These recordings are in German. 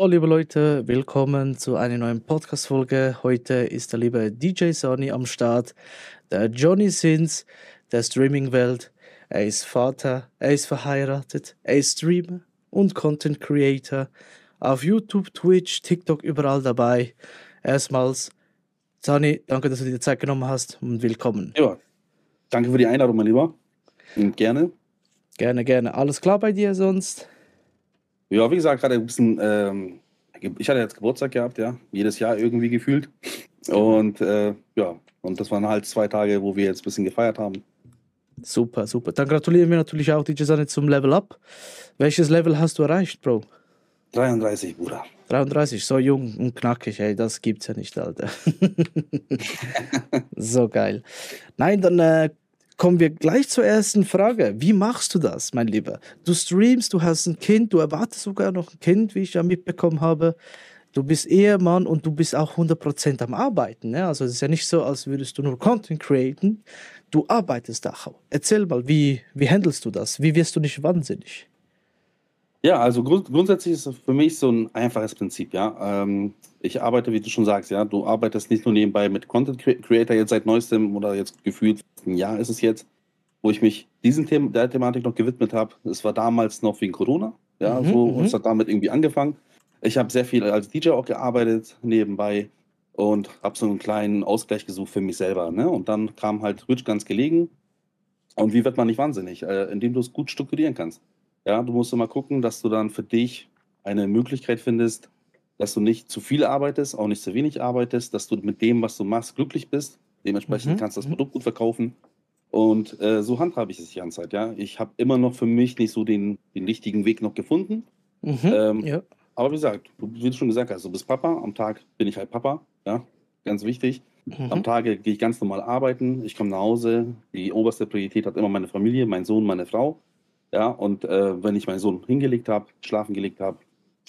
Hallo liebe Leute, willkommen zu einer neuen Podcast-Folge. Heute ist der liebe DJ Sonny am Start, der Johnny Sins der Streaming-Welt. Er ist Vater, er ist verheiratet, er ist Streamer und Content Creator. Auf YouTube, Twitch, TikTok, überall dabei. Erstmals, Sonny, danke, dass du dir Zeit genommen hast und willkommen. Ja, danke für die Einladung, mein Lieber. Und gerne. Gerne, gerne. Alles klar bei dir sonst? Ja, wie gesagt, gerade ein bisschen, ähm, ich hatte jetzt Geburtstag gehabt, ja, jedes Jahr irgendwie gefühlt. Und äh, ja, und das waren halt zwei Tage, wo wir jetzt ein bisschen gefeiert haben. Super, super. Dann gratulieren wir natürlich auch DJ Sanne zum Level Up. Welches Level hast du erreicht, Bro? 33, Bruder. 33, so jung und knackig, ey, das gibt's ja nicht, Alter. so geil. Nein, dann äh, kommen wir gleich zur ersten Frage. Wie machst du das, mein Lieber? Du streamst, du hast ein Kind, du erwartest sogar noch ein Kind, wie ich ja mitbekommen habe. Du bist Ehemann und du bist auch 100% am Arbeiten. Ne? Also es ist ja nicht so, als würdest du nur Content createn. Du arbeitest auch. Erzähl mal, wie, wie handelst du das? Wie wirst du nicht wahnsinnig? Ja, also grund grundsätzlich ist es für mich so ein einfaches Prinzip, ja. Ähm, ich arbeite, wie du schon sagst, ja, du arbeitest nicht nur nebenbei mit Content Creator jetzt seit neuestem oder jetzt gefühlt ein Jahr ist es jetzt, wo ich mich diesen Thema, der Thematik noch gewidmet habe. Es war damals noch wegen Corona, ja, mhm, so und es mhm. hat damit irgendwie angefangen. Ich habe sehr viel als DJ auch gearbeitet nebenbei und habe so einen kleinen Ausgleich gesucht für mich selber, ne? Und dann kam halt Twitch ganz gelegen. Und wie wird man nicht wahnsinnig? Äh, indem du es gut strukturieren kannst. Ja, du musst immer gucken, dass du dann für dich eine Möglichkeit findest, dass du nicht zu viel arbeitest, auch nicht zu wenig arbeitest, dass du mit dem, was du machst, glücklich bist. Dementsprechend mhm. kannst du das mhm. Produkt gut verkaufen. Und äh, so handhabe ich es die ganze Zeit, ja. Ich habe immer noch für mich nicht so den, den richtigen Weg noch gefunden. Mhm, ähm, ja. Aber wie gesagt, wie du schon gesagt hast, du bist Papa, am Tag bin ich halt Papa, ja, ganz wichtig. Mhm. Am Tage gehe ich ganz normal arbeiten, ich komme nach Hause, die oberste Priorität hat immer meine Familie, mein Sohn, meine Frau. Ja, und äh, wenn ich meinen Sohn hingelegt habe, schlafen gelegt habe,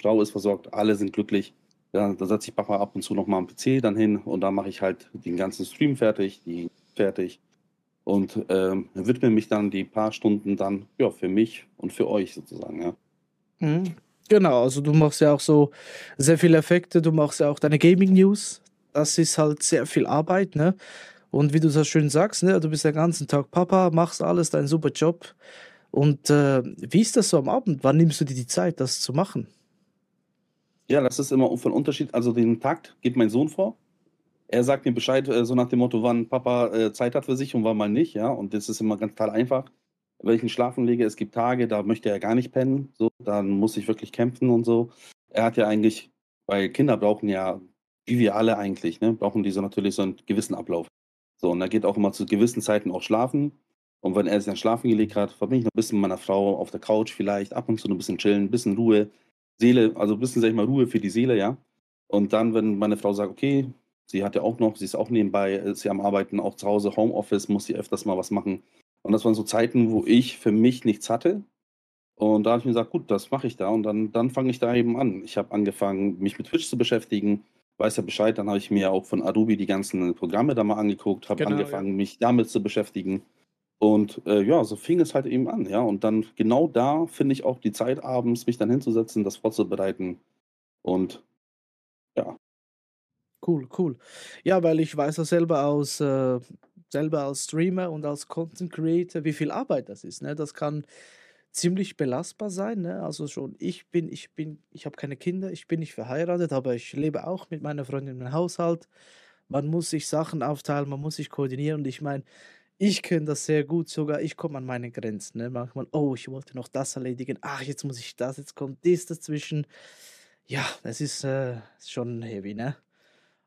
Frau ist versorgt, alle sind glücklich, ja, da setze ich Papa ab und zu nochmal am PC dann hin und dann mache ich halt den ganzen Stream fertig, die fertig und ähm, widme mich dann die paar Stunden dann ja, für mich und für euch sozusagen, ja. Mhm. Genau, also du machst ja auch so sehr viele Effekte, du machst ja auch deine Gaming News. Das ist halt sehr viel Arbeit, ne? Und wie du so schön sagst, ne, du bist den ganzen Tag Papa, machst alles, dein super Job. Und äh, wie ist das so am Abend? Wann nimmst du dir die Zeit, das zu machen? Ja, das ist immer von Unterschied. Also den Takt gibt mein Sohn vor. Er sagt mir Bescheid, äh, so nach dem Motto, wann Papa äh, Zeit hat für sich und wann mal nicht, ja. Und das ist immer ganz total einfach. Wenn ich ihn schlafen lege, es gibt Tage, da möchte er gar nicht pennen, so, dann muss ich wirklich kämpfen und so. Er hat ja eigentlich, weil Kinder brauchen ja, wie wir alle eigentlich, ne, brauchen diese natürlich so einen gewissen Ablauf. So, und er geht auch immer zu gewissen Zeiten auch schlafen. Und wenn er sich dann schlafen gelegt hat, verbinde ich noch ein bisschen mit meiner Frau auf der Couch vielleicht, ab und zu ein bisschen chillen, ein bisschen Ruhe, Seele, also ein bisschen, sag ich mal, Ruhe für die Seele, ja. Und dann, wenn meine Frau sagt, okay, sie hat ja auch noch, sie ist auch nebenbei, ist ja am Arbeiten, auch zu Hause, Homeoffice, muss sie öfters mal was machen. Und das waren so Zeiten, wo ich für mich nichts hatte. Und da habe ich mir gesagt, gut, das mache ich da. Und dann, dann fange ich da eben an. Ich habe angefangen, mich mit Twitch zu beschäftigen, weiß ja Bescheid. Dann habe ich mir auch von Adobe die ganzen Programme da mal angeguckt, habe genau, angefangen, ja. mich damit zu beschäftigen. Und äh, ja, so fing es halt eben an, ja. Und dann genau da finde ich auch die Zeit abends, mich dann hinzusetzen, das vorzubereiten. Und ja. Cool, cool. Ja, weil ich weiß ja selber aus, äh, selber als Streamer und als Content Creator, wie viel Arbeit das ist. Ne? Das kann ziemlich belastbar sein. Ne? Also schon, ich bin, ich bin, ich habe keine Kinder, ich bin nicht verheiratet, aber ich lebe auch mit meiner Freundin im Haushalt. Man muss sich Sachen aufteilen, man muss sich koordinieren. Und ich meine, ich kenne das sehr gut, sogar ich komme an meine Grenzen. Ne? Manchmal, oh, ich wollte noch das erledigen, ach, jetzt muss ich das, jetzt kommt das dazwischen. Ja, das ist äh, schon heavy, ne?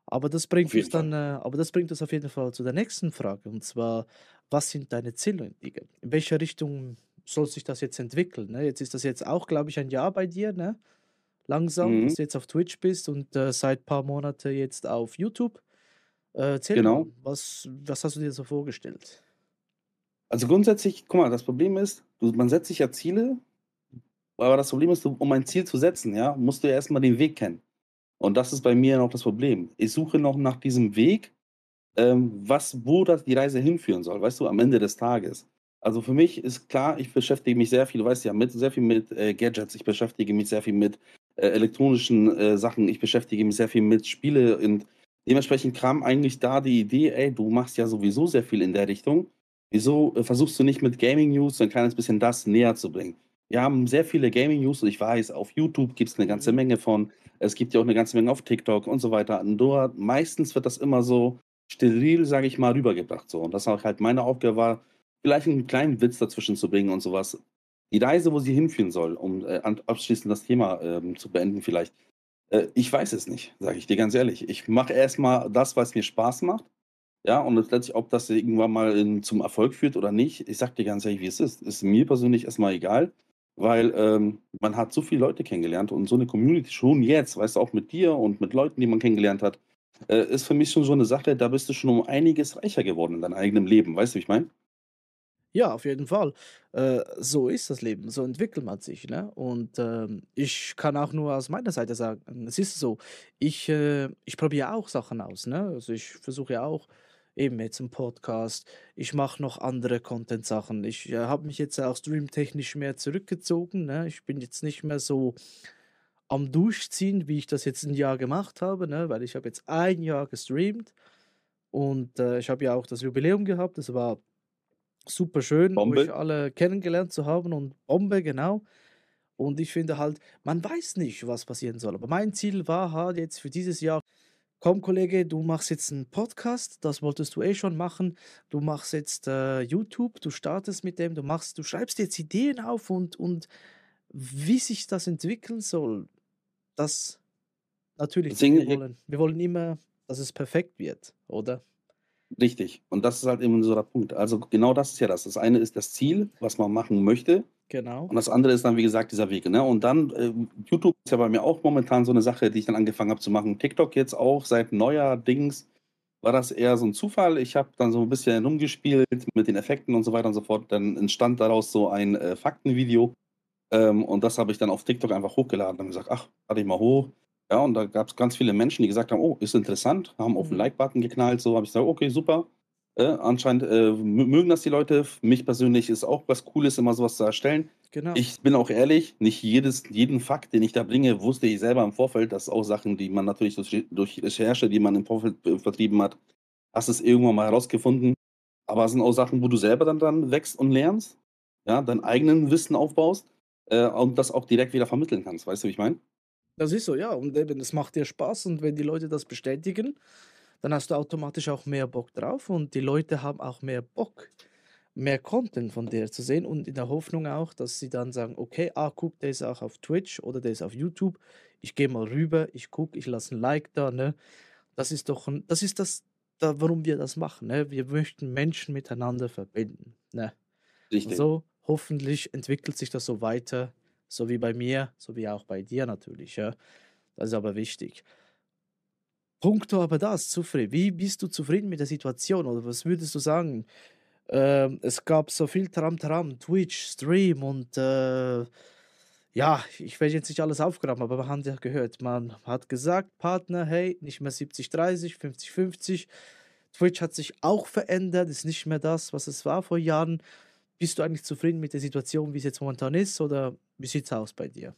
Aber das bringt uns dann, äh, aber das bringt uns auf jeden Fall zu der nächsten Frage. Und zwar, was sind deine Ziele? In welche Richtung soll sich das jetzt entwickeln? Ne? Jetzt ist das jetzt auch, glaube ich, ein Jahr bei dir, ne? Langsam, mhm. dass du jetzt auf Twitch bist und äh, seit ein paar Monaten jetzt auf YouTube. Äh, erzähl genau. was, was hast du dir so vorgestellt? Also grundsätzlich, guck mal, das Problem ist, du, man setzt sich ja Ziele, aber das Problem ist, um ein Ziel zu setzen, ja, musst du ja erstmal den Weg kennen. Und das ist bei mir noch das Problem. Ich suche noch nach diesem Weg, ähm, was, wo das die Reise hinführen soll, weißt du, am Ende des Tages. Also für mich ist klar, ich beschäftige mich sehr viel, du weißt ja, mit sehr viel mit äh, Gadgets, ich beschäftige mich sehr viel mit äh, elektronischen äh, Sachen. Ich beschäftige mich sehr viel mit Spiele und dementsprechend kam eigentlich da die Idee, ey, du machst ja sowieso sehr viel in der Richtung. Wieso äh, versuchst du nicht mit Gaming News ein kleines bisschen das näher zu bringen? Wir haben sehr viele Gaming News und ich weiß, auf YouTube gibt es eine ganze mhm. Menge von. Es gibt ja auch eine ganze Menge auf TikTok und so weiter. Und dort, meistens wird das immer so steril, sage ich mal, rübergebracht. So. Und das auch halt meine Aufgabe war, vielleicht einen kleinen Witz dazwischen zu bringen und sowas. Die Reise, wo sie hinführen soll, um äh, abschließend das Thema ähm, zu beenden, vielleicht. Äh, ich weiß es nicht, sage ich dir ganz ehrlich. Ich mache erstmal das, was mir Spaß macht. Ja, und letztendlich, ob das irgendwann mal in, zum Erfolg führt oder nicht, ich sag dir ganz ehrlich, wie es ist. Ist mir persönlich erstmal egal, weil ähm, man hat so viele Leute kennengelernt und so eine Community schon jetzt, weißt du, auch mit dir und mit Leuten, die man kennengelernt hat, äh, ist für mich schon so eine Sache, da bist du schon um einiges reicher geworden in deinem eigenen Leben. Weißt du, wie ich meine? Ja, auf jeden Fall. Äh, so ist das Leben, so entwickelt man sich, ne? Und, ähm, ich kann auch nur aus meiner Seite sagen, es ist so, ich, äh ich probiere auch Sachen aus, ne? Also, ich versuche ja auch eben jetzt 'n Podcast, ich mache noch andere Content-Sachen. Ich, äh, habe mich jetzt auch streamtechnisch mehr zurückgezogen, ne? Ich bin jetzt nicht mehr so am Durchziehen, wie ich das jetzt ein Jahr gemacht habe, ne? Weil ich habe jetzt ein Jahr gestreamt und, äh, ich habe ja auch das Jubiläum gehabt. Das war super schön, euch Bombe. alle kennengelernt zu haben und Bombe, genau. Und ich finde halt, man weiß nicht, was passieren soll. Aber mein Ziel war halt jetzt für dieses Jahr, komm Kollege, du machst jetzt einen Podcast, das wolltest du eh schon machen. Du machst jetzt äh, YouTube, du startest mit dem, du machst, du schreibst jetzt Ideen auf und, und wie sich das entwickeln soll, das natürlich nicht. Wir Deswegen wollen, wir wollen immer, dass es perfekt wird, oder? Richtig. Und das ist halt eben so der Punkt. Also genau das ist ja das. Das eine ist das Ziel, was man machen möchte. Genau. Und das andere ist dann, wie gesagt, dieser Weg. Ne? Und dann, äh, YouTube ist ja bei mir auch momentan so eine Sache, die ich dann angefangen habe zu machen. TikTok jetzt auch seit neuerdings war das eher so ein Zufall. Ich habe dann so ein bisschen rumgespielt mit den Effekten und so weiter und so fort. Dann entstand daraus so ein äh, Faktenvideo. Ähm, und das habe ich dann auf TikTok einfach hochgeladen und gesagt, ach, lade ich mal hoch. Ja, und da gab es ganz viele Menschen, die gesagt haben: „Oh, ist interessant“, haben auf den Mhm. Like-Button geknallt, so habe ich gesagt: „Okay, super.“ Äh, anscheinend, äh, mö mögen das die Leute. Mich persönlich ist auch was Cooles, immer sowas zu erstellen. Genau. Ich bin auch ehrlich, nicht jedes jeden Fakt, den ich da bringe, wusste ich selber im Vorfeld. Das sind auch Sachen, die man natürlich durch durch Recherche, die man im Vorfeld, äh, vertrieben hat hast es irgendwann mal herausgefunden. Aber es sind auch Sachen, wo du selber dann dran wächst und lernst, ja, dein eigenen Wissen aufbaust, äh, und das auch direkt wieder vermitteln kannst. Weißt du, wie ich meine? Das ist so, ja. Und eben, es macht dir Spaß und wenn die Leute das bestätigen, dann hast du automatisch auch mehr Bock drauf und die Leute haben auch mehr Bock, mehr Content von dir zu sehen und in der Hoffnung auch, dass sie dann sagen, okay, ah, guck, der ist auch auf Twitch oder der ist auf YouTube. Ich gehe mal rüber, ich gucke, ich lasse ein Like da, ne? Das ist doch, ein, das ist das, da, warum wir das machen, ne? Wir möchten Menschen miteinander verbinden, ne? Und Richtig. so hoffentlich entwickelt sich das so weiter, so wie bei mir, so wie auch bei dir natürlich, ja. Das ist aber wichtig. Punkto aber das, zufrieden. Wie bist du zufrieden mit der Situation oder was würdest du sagen? Ähm, es gab so viel Tram-Tram, Twitch, Stream und äh, ja, ich werde jetzt nicht alles aufgraben, aber wir haben ja gehört, man hat gesagt, Partner, hey, nicht mehr 70-30, 50-50. Twitch hat sich auch verändert, ist nicht mehr das, was es war vor Jahren. Bist du eigentlich zufrieden mit der Situation, wie es jetzt momentan ist, oder wie sieht's aus bei dir?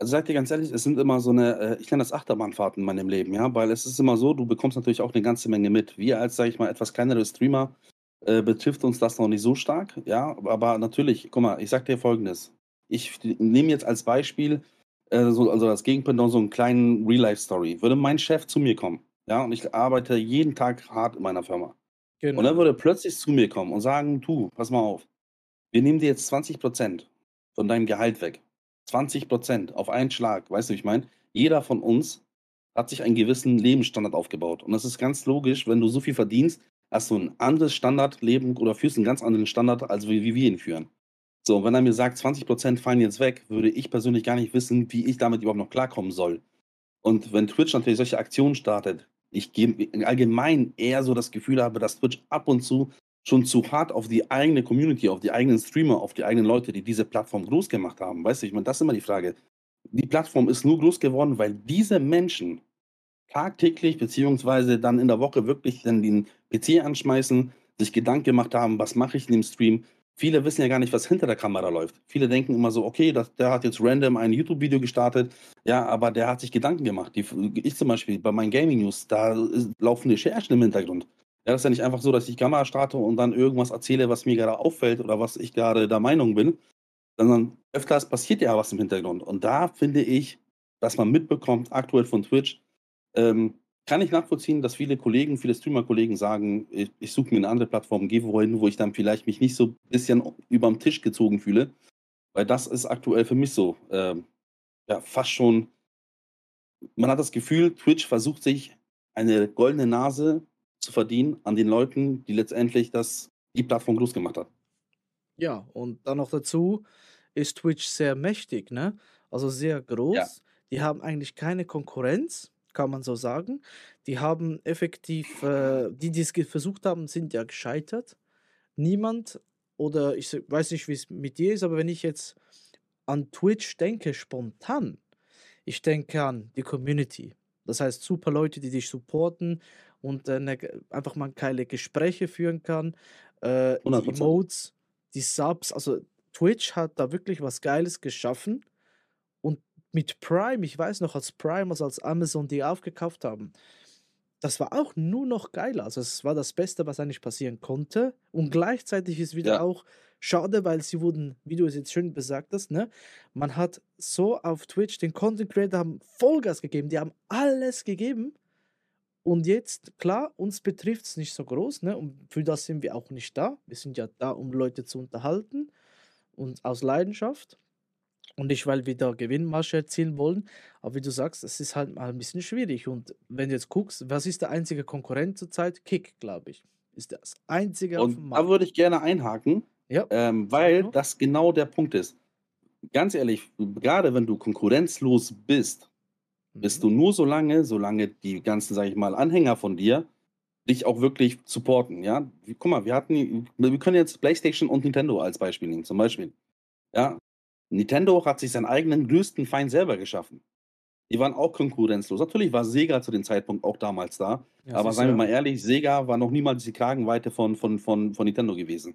Also, sage dir ganz ehrlich, es sind immer so 'ne äh, ich nenne das Achterbahnfahrten in meinem Leben, ja, weil es ist immer so, du bekommst natürlich auch 'ne ganze Menge mit. Wir als, sage ich mal, etwas kleinere Streamer, äh, betrifft uns das noch nicht so stark, ja, aber natürlich guck mal, ich sage dir Folgendes: Ich nehme jetzt als Beispiel, äh, so also das Gegenpendant so 'n kleinen Real-Life-Story. Würde mein Chef zu mir kommen, ja, und ich arbeite jeden Tag hart in meiner Firma. Und er Genau. würde plötzlich zu mir kommen und sagen: „Du, pass mal auf, wir nehmen dir jetzt 20 von deinem Gehalt weg. 20% auf einen Schlag.“ Weißt du, wie ich meine? Jeder von uns hat sich einen gewissen Lebensstandard aufgebaut. Und das ist ganz logisch, wenn du so viel verdienst, hast du 'n anderes Standardleben oder führst 'n ganz anderen Standard, als wie wie wir ihn führen. So, und wenn er mir sagt, 20% fallen jetzt weg, würde ich persönlich gar nicht wissen, wie ich damit überhaupt noch klarkommen soll. Und wenn Twitch natürlich solche Aktionen startet, ich allgemein eher so das Gefühl habe, dass Twitch ab und zu schon zu hart auf die eigene Community, auf die eigenen Streamer, auf die eigenen Leute, die diese Plattform groß gemacht haben. Weißt du, ich meine, das ist immer die Frage. Die Plattform ist nur groß geworden, weil diese Menschen tagtäglich beziehungsweise dann in der Woche wirklich dann den PC anschmeißen, sich Gedanken gemacht haben: „Was mache ich in dem Stream?“ viele wissen ja gar nicht, was hinter der Kamera läuft. Viele denken immer so, okay, das, der hat jetzt random ein YouTube-Video gestartet, ja, aber der hat sich Gedanken gemacht. Die, ich zum Beispiel bei meinen Gaming News, da laufen Recherchen im Hintergrund. Ja, das ist ja nicht einfach so, dass ich Kamera starte und dann irgendwas erzähle, was mir gerade auffällt oder was ich gerade der Meinung bin, sondern öfters passiert ja was im Hintergrund. Und da finde ich, dass man mitbekommt, aktuell von Twitch, ähm, kann ich nachvollziehen, dass viele Kollegen, viele Streamer-Kollegen sagen, ich, ich suche mir eine andere Plattform, gehe wohin, wo ich dann vielleicht mich nicht so ein bisschen über den Tisch gezogen fühle. Weil das ist aktuell für mich so, ähm, ja, fast schon, man hat das Gefühl, Twitch versucht sich eine goldene Nase zu verdienen an den Leuten, die letztendlich das, die Plattform groß gemacht hat. Ja, und dann noch dazu ist Twitch sehr mächtig, ne? Also sehr groß. Ja. Die haben eigentlich keine Konkurrenz kann man so sagen. Die haben effektiv, äh, die, die es versucht haben, sind ja gescheitert. Niemand, oder ich weiß nicht, wie es mit dir ist, aber wenn ich jetzt an Twitch denke, spontan, ich denke an die Community. Das heißt, super Leute, die dich supporten und äh, ne, einfach mal geile Gespräche führen kann. Äh, die Emotes, die Subs, also Twitch hat da wirklich was Geiles geschaffen mit Prime, ich weiß noch, als Prime, also als Amazon die aufgekauft haben, das war auch nur noch geiler. Also es war das Beste, was eigentlich passieren konnte. Und gleichzeitig ist wieder ja. auch schade, weil sie wurden, wie du es jetzt schön besagt hast, ne? Man hat so auf Twitch den Content Creator haben Vollgas gegeben, die haben alles gegeben. Und jetzt, klar, uns betrifft es nicht so groß, ne? Und für das sind wir auch nicht da. Wir sind ja da, um Leute zu unterhalten und aus Leidenschaft und nicht, weil wir da Gewinnmasche erzielen wollen. Aber wie du sagst, es ist halt mal ein bisschen schwierig. Und wenn du jetzt guckst, was ist der einzige Konkurrent zurzeit? Kick, glaube ich. Ist das einzige Und. Da würde ich gerne einhaken, ja. ähm, weil ja. das genau der Punkt ist. Ganz ehrlich, gerade wenn du konkurrenzlos bist. Bist du nur so lange, solange die ganzen, sage ich mal, Anhänger von dir dich auch wirklich supporten. Ja, guck mal, wir hatten, wir können jetzt PlayStation und Nintendo als Beispiel nehmen, zum Beispiel. Ja, Nintendo hat sich seinen eigenen größten Feind selber geschaffen. Die waren auch konkurrenzlos. Natürlich war Sega zu dem Zeitpunkt auch damals da. Ja, aber seien wir mal ehrlich, Sega war noch niemals die Kragenweite von, von, von, von Nintendo gewesen.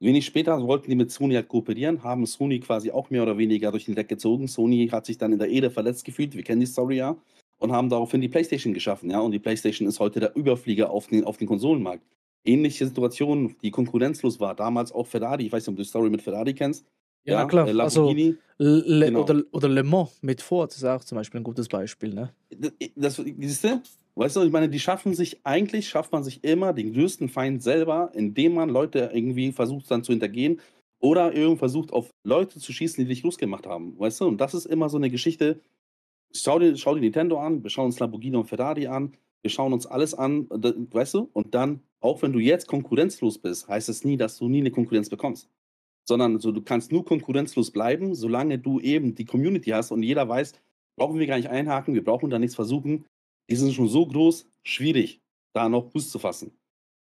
Wenig später wollten die mit Sony halt kooperieren, haben Sony quasi auch mehr oder weniger durch den Deck gezogen. Sony hat sich dann in der Ede verletzt gefühlt, wir kennen die Story ja, und haben daraufhin die PlayStation geschaffen. Ja? Und die PlayStation ist heute der Überflieger auf den, auf den Konsolenmarkt. Ähnliche Situation, die konkurrenzlos war. Damals auch Ferrari, ich weiß nicht, ob du die Story mit Ferrari kennst. Ja, ja klar. Äh, also, Le genau. oder, oder Le Mans mit Ford ist auch zum Beispiel ein gutes Beispiel. Ne? Das, das, siehst du? Weißt du, ich meine, die schaffen sich, eigentlich schafft man sich immer den größten Feind selber, indem man Leute irgendwie versucht dann zu hintergehen oder irgendwie versucht, auf Leute zu schießen, die dich losgemacht haben. Weißt du? Und das ist immer so eine Geschichte. Schau dir, schau dir Nintendo an, wir schauen uns Lamborghini und Ferrari an, wir schauen uns alles an, weißt du? Und dann, auch wenn du jetzt konkurrenzlos bist, heißt es nie, dass du nie eine Konkurrenz bekommst sondern so, du kannst nur konkurrenzlos bleiben, solange du eben die Community hast und jeder weiß, brauchen wir gar nicht einhaken, wir brauchen da nichts versuchen. Die sind schon so groß, schwierig, da noch Fuß zu fassen.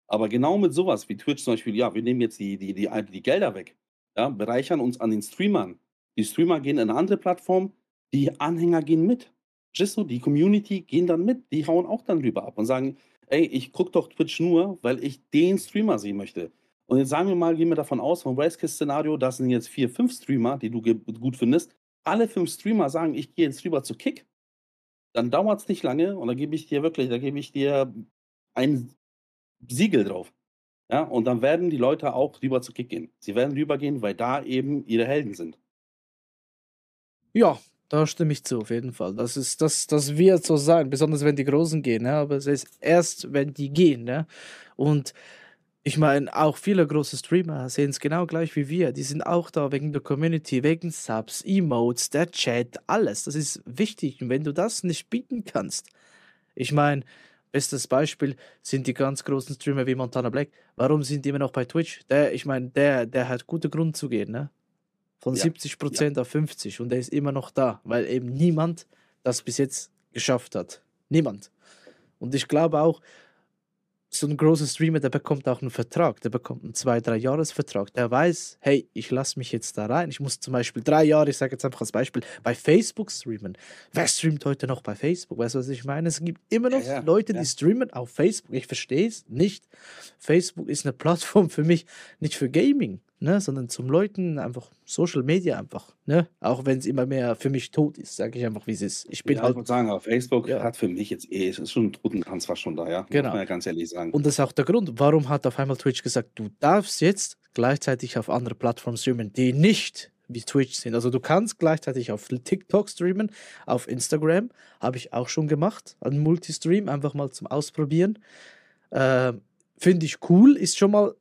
Aber genau mit sowas wie Twitch zum Beispiel, ja, wir nehmen jetzt die, die, die, die Gelder weg, ja, bereichern uns an den Streamern. Die Streamer gehen in eine andere Plattform, die Anhänger gehen mit. Du? Die Community gehen dann mit, die hauen auch dann rüber ab und sagen, ey, ich gucke doch Twitch nur, weil ich den Streamer sehen möchte. Und jetzt sagen wir mal, gehen wir davon aus, vom Worst-Case-Szenario, das sind jetzt vier, fünf Streamer, die du gut findest. Alle fünf Streamer sagen, ich gehe jetzt rüber zu Kick. Dann dauert es nicht lange und da gebe ich dir wirklich, da gebe ich dir ein Siegel drauf. Ja, und dann werden die Leute auch rüber zu Kick gehen. Sie werden rübergehen, weil da eben ihre Helden sind. Ja, da stimme ich zu, auf jeden Fall. Das ist, das, das wird so sein, besonders wenn die Großen gehen, ne? aber es ist erst, wenn die gehen. Ne? Und ich meine, auch viele große Streamer sehen es genau gleich wie wir. Die sind auch da wegen der Community, wegen Subs, Emotes, der Chat, alles. Das ist wichtig. Und wenn du das nicht bieten kannst, ich meine, bestes Beispiel sind die ganz großen Streamer wie Montana Black. Warum sind die immer noch bei Twitch? Der, ich meine, der, der hat gute Grund zu gehen, ne? Von ja. 70% ja. auf 50 und der ist immer noch da, weil eben niemand das bis jetzt geschafft hat. Niemand. Und ich glaube auch, so ein großer Streamer, der bekommt auch einen Vertrag, der bekommt einen zwei, drei Jahresvertrag. Der weiß, hey, ich lasse mich jetzt da rein. Ich muss zum Beispiel drei Jahre, ich sage jetzt einfach als Beispiel, bei Facebook streamen. Wer streamt heute noch bei Facebook? Weißt du, was ich meine? Es gibt immer noch ja, ja, Leute, die streamen auf Facebook. Ich verstehe es nicht. Facebook ist eine Plattform für mich, nicht für Gaming. Ne, sondern zum Leuten, einfach Social Media einfach, ne? Auch wenn es immer mehr für mich tot ist, sage ich einfach, wie es ist. Ich bin Ja, ich halt würde sagen, aber Facebook ja. hat für mich jetzt eh es ist schon 'n Totentanz fast schon da, ja, muss Genau. man ja ganz ehrlich sagen. Und das ist auch der Grund, warum hat auf einmal Twitch gesagt, du darfst jetzt gleichzeitig auf andere Plattformen streamen, die nicht wie Twitch sind. Also du kannst gleichzeitig auf TikTok streamen, auf Instagram, habe ich auch schon gemacht, einen Multistream, einfach mal zum Ausprobieren. Ähm, Finde ich cool, ist schon mal,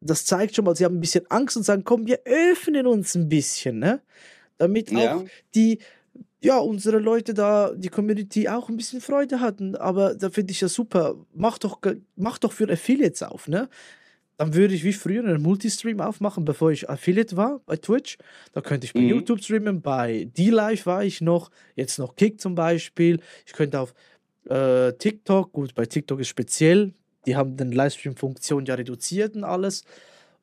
das zeigt schon mal, sie haben ein bisschen Angst und sagen, komm, wir öffnen uns ein bisschen, ne? Damit auch Ja. die, ja, unsere Leute da, die Community auch ein bisschen Freude hatten. Aber da finde ich ja super. Mach doch, mach doch für Affiliates auf, ne? Dann würde ich wie früher einen Multistream aufmachen, bevor ich Affiliate war bei Twitch. Da könnte ich bei Mhm. YouTube streamen, bei D-Live war ich noch, jetzt noch Kick zum Beispiel. Ich könnte auf äh, TikTok, gut, bei TikTok ist speziell, die haben den Livestream-Funktion ja reduziert und alles.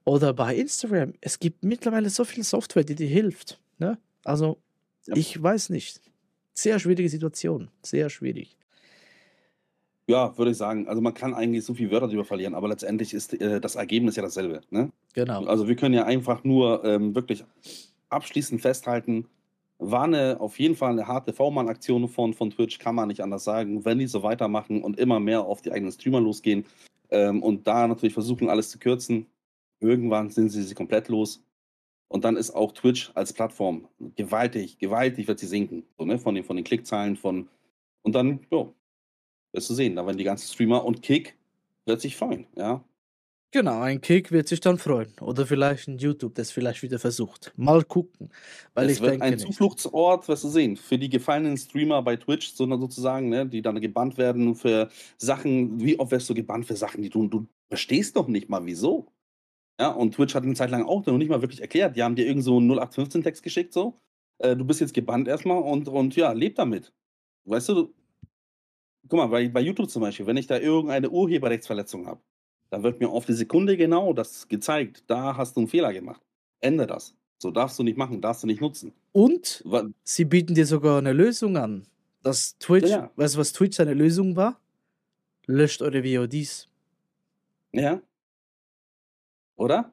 Oder bei Instagram. Es gibt mittlerweile so viel Software, die dir hilft. Ne? Also, Ja. ich weiß nicht. Sehr schwierige Situation. Sehr schwierig. Ja, würde ich sagen. Also, man kann eigentlich so viel Wörter drüber verlieren, aber letztendlich ist, äh, das Ergebnis ja dasselbe, ne? Genau. Also, wir können ja einfach nur, ähm, wirklich abschließend festhalten, war 'ne auf jeden Fall 'ne harte V-Mann-Aktion von von Twitch, kann man nicht anders sagen. Wenn die so weitermachen und immer mehr auf die eigenen Streamer losgehen, ähm, und da natürlich versuchen, alles zu kürzen, irgendwann sind sie sie komplett los. Und dann ist auch Twitch als Plattform gewaltig gewaltig wird sie sinken, so, ne, von den von den Klickzahlen, von und dann, ja, wirst du sehen, da werden die ganzen Streamer und Kick sich freuen, ja? Genau, ein Kick wird sich dann freuen. Oder vielleicht ein YouTube, das vielleicht wieder versucht. Mal gucken. Weil Es ich wird denke ein. Zufluchtsort, wirst du sehen, für die gefallenen Streamer bei Twitch, so sozusagen, ne, die dann gebannt werden für Sachen wie oft wirst du gebannt für Sachen, die du du verstehst doch nicht mal wieso. Ja, und Twitch hat 'ne Zeit lang auch noch nicht mal wirklich erklärt. Die haben dir irgend so 'n 0815-Text geschickt so: „Äh, du bist jetzt gebannt erst mal und und ja, lebe damit.“ Weißt du? Guck mal, bei bei YouTube zum Beispiel, wenn ich da irgendeine Urheberrechtsverletzung habe, dann wird mir auf die Sekunde genau das gezeigt: „Da hast du 'n Fehler gemacht. Ändere das. So darfst du nicht machen, darfst du nicht nutzen.“ Und Wa sie bieten dir sogar eine Lösung an. Das Twitch Ja, ja. weißt du, was Twitch seine Lösung war? Löscht eure VODs. Ja. Oder?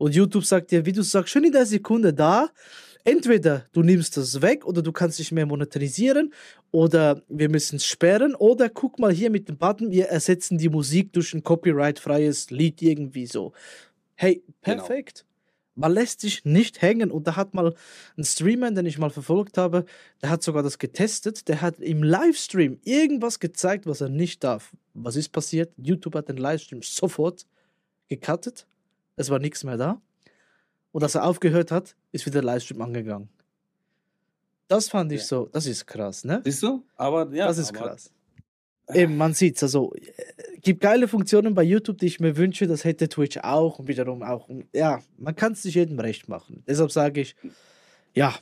Und YouTube sagt dir, wie du sagst, schon in der Sekunde da, entweder du nimmst das weg oder du kannst nicht mehr monetarisieren oder wir müssen es sperren oder guck mal hier mit dem Button, wir ersetzen die Musik durch ein copyright-freies Lied irgendwie so. Hey, Genau. perfekt. Man lässt sich nicht hängen und da hat mal ein Streamer, den ich mal verfolgt habe, der hat sogar das getestet, der hat im Livestream irgendwas gezeigt, was er nicht darf. Was ist passiert? YouTube hat den Livestream sofort gecuttet, es war nichts mehr da. Und als er aufgehört hat, ist wieder der Livestream angegangen. Das fand ich Ja. so, das ist krass, ne? Siehst du? Aber ja, Das ist krass. Eben, man sieht's. Also, äh, gibt geile Funktionen bei YouTube, die ich mir wünsche, das hätte Twitch auch und wiederum auch. Und ja, man kann es nicht jedem recht machen. Deshalb sage ich, ja,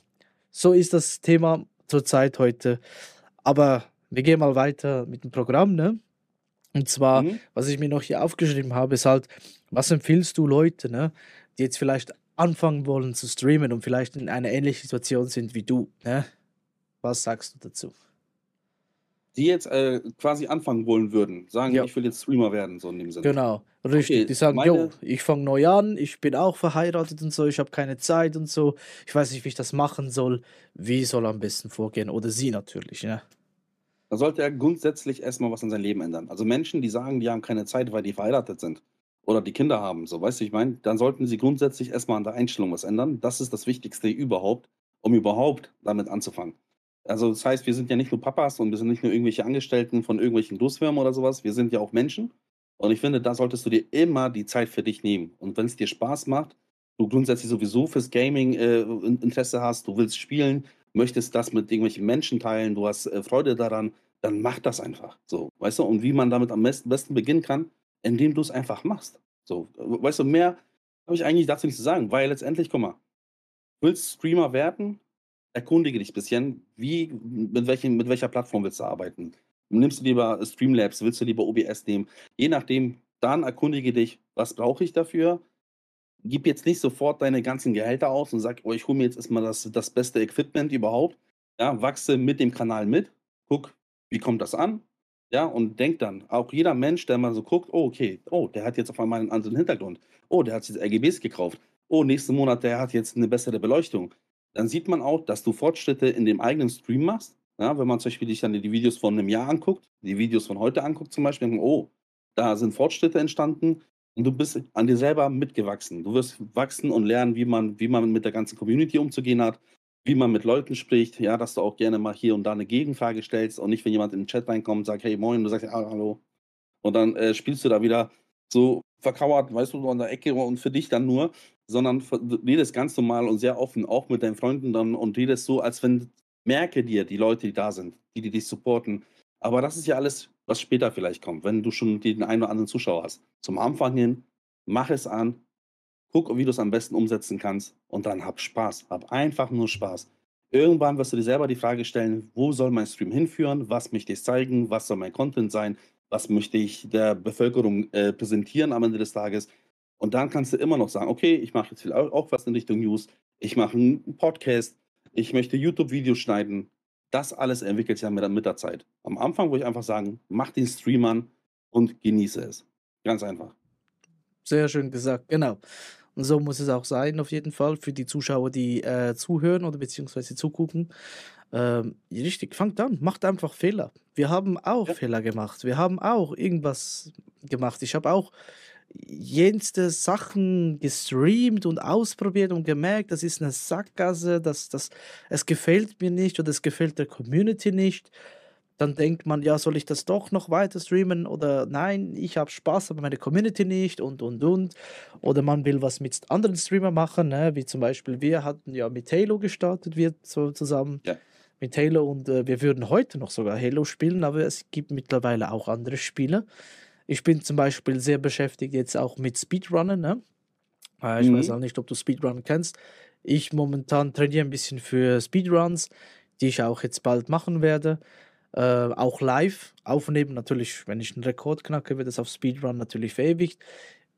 so ist das Thema zurzeit heute. Aber wir gehen mal weiter mit dem Programm, ne? Und zwar, Mhm. was ich mir noch hier aufgeschrieben habe, ist halt, was empfiehlst du Leute, ne, die jetzt vielleicht anfangen wollen zu streamen und vielleicht in einer ähnlichen Situation sind wie du, ne? Was sagst du dazu? Die jetzt, äh, quasi anfangen wollen würden, sagen: Ja. „Ich will jetzt Streamer werden“, so in dem Sinne. Genau, richtig. Okay, Die sagen, meine ich fange neu an, ich bin auch verheiratet und so, ich habe keine Zeit und so, ich weiß nicht, wie ich das machen soll. Wie soll er am besten vorgehen? Oder sie natürlich, ne? Da sollte er grundsätzlich erst mal was an seinem Leben ändern. Also, Menschen, die sagen, die haben keine Zeit, weil die verheiratet sind oder die Kinder haben, so, weißt du, ich meine? Dann sollten sie grundsätzlich erst mal an der Einstellung was ändern. Das ist das Wichtigste überhaupt, um überhaupt damit anzufangen. Also, das heißt, wir sind ja nicht nur Papas und wir sind nicht nur irgendwelche Angestellten von irgendwelchen Großfirmen oder so was. Wir sind ja auch Menschen. Und ich finde, da solltest du dir immer die Zeit für dich nehmen. Und wenn's dir Spaß macht, du grundsätzlich sowieso fürs Gaming, äh, In Interesse hast, du willst spielen, möchtest das mit irgendwelchen Menschen teilen, du hast, äh, Freude daran, dann mach das einfach, so, weißt du? Und wie man damit am besten beginnen kann, indem du's einfach machst. So, weißt du, mehr habe ich eigentlich dazu nicht zu sagen, weil letztendlich guck mal, willst Streamer werden, erkundige dich bisschen, wie mit welchen mit welcher Plattform willst du arbeiten? Nimmst du lieber Streamlabs, willst du lieber OBS nehmen? Je nachdem, dann erkundige dich, was brauche ich dafür? Gib jetzt nicht sofort deine ganzen Gehälter aus und sag: „Oh, ich hole mir jetzt erst mal das das beste Equipment überhaupt.“ Ja, wachse mit dem Kanal mit, guck, wie kommt das an? Ja, und denkt dann, auch jeder Mensch, der mal so guckt, oh, okay, oh, der hat jetzt auf einmal einen anderen Hintergrund. Oh, der hat jetzt RGBs gekauft. Oh, nächsten Monat, der hat jetzt eine bessere Beleuchtung. Dann sieht man auch, dass du Fortschritte in dem eigenen Stream machst. Ja, wenn man zum Beispiel sich dann die Videos von einem Jahr anguckt, die Videos von heute anguckt zum Beispiel, oh, da sind Fortschritte entstanden und du bist an dir selber mitgewachsen. Du wirst wachsen und lernen, wie man, wie man mit der ganzen Community umzugehen hat, wie man mit Leuten spricht, ja, dass du auch gerne mal hier und da eine Gegenfrage stellst und nicht, wenn jemand in den Chat reinkommt und sagt, hey, moin, du sagst, ja, hallo. Und dann äh, spielst du da wieder so verkauert, weißt du, an der Ecke und für dich dann nur, sondern redest ganz normal und sehr offen, auch mit deinen Freunden dann und redest so, als wenn, merke dir die Leute, die da sind, die, die dich supporten. Aber das ist ja alles, was später vielleicht kommt, wenn du schon den einen oder anderen Zuschauer hast. Zum Anfang hin, mach es an, Guck, wie du es am besten umsetzen kannst und dann hab Spaß. Hab einfach nur Spaß. Irgendwann wirst du dir selber die Frage stellen, wo soll mein Stream hinführen? Was möchte ich zeigen? Was soll mein Content sein? Was möchte ich der Bevölkerung äh, präsentieren am Ende des Tages? Und dann kannst du immer noch sagen, okay, ich mache jetzt auch was in Richtung News. Ich mache einen Podcast. Ich möchte YouTube-Videos schneiden. Das alles entwickelt sich ja mit, der Zeit. Am Anfang würde ich einfach sagen, mach den Stream an und genieße es. Ganz einfach. Sehr schön gesagt, genau. Und so muss es auch sein, auf jeden Fall, für die Zuschauer, die äh, zuhören oder beziehungsweise zugucken. Ähm, richtig, fangt an, macht einfach Fehler. Wir haben auch ja. Fehler gemacht. Wir haben auch irgendwas gemacht. Ich habe auch jenste Sachen gestreamt und ausprobiert und gemerkt, das ist eine Sackgasse, das, das, es gefällt mir nicht oder es gefällt der Community nicht dann denkt man, ja, soll ich das doch noch weiter streamen oder nein, ich habe Spaß, aber meine Community nicht und und und. Oder man will was mit anderen Streamern machen, ne? wie zum Beispiel wir hatten ja mit Halo gestartet, wir so zusammen ja. mit Halo und äh, wir würden heute noch sogar Halo spielen, aber es gibt mittlerweile auch andere Spiele. Ich bin zum Beispiel sehr beschäftigt jetzt auch mit Speedrunnen. Ne? Äh, ich mhm. weiß auch nicht, ob du Speedrun kennst. Ich momentan trainiere ein bisschen für Speedruns, die ich auch jetzt bald machen werde äh, auch live aufnehmen. Natürlich, wenn ich einen Rekord knacke, wird es auf Speedrun natürlich verewigt.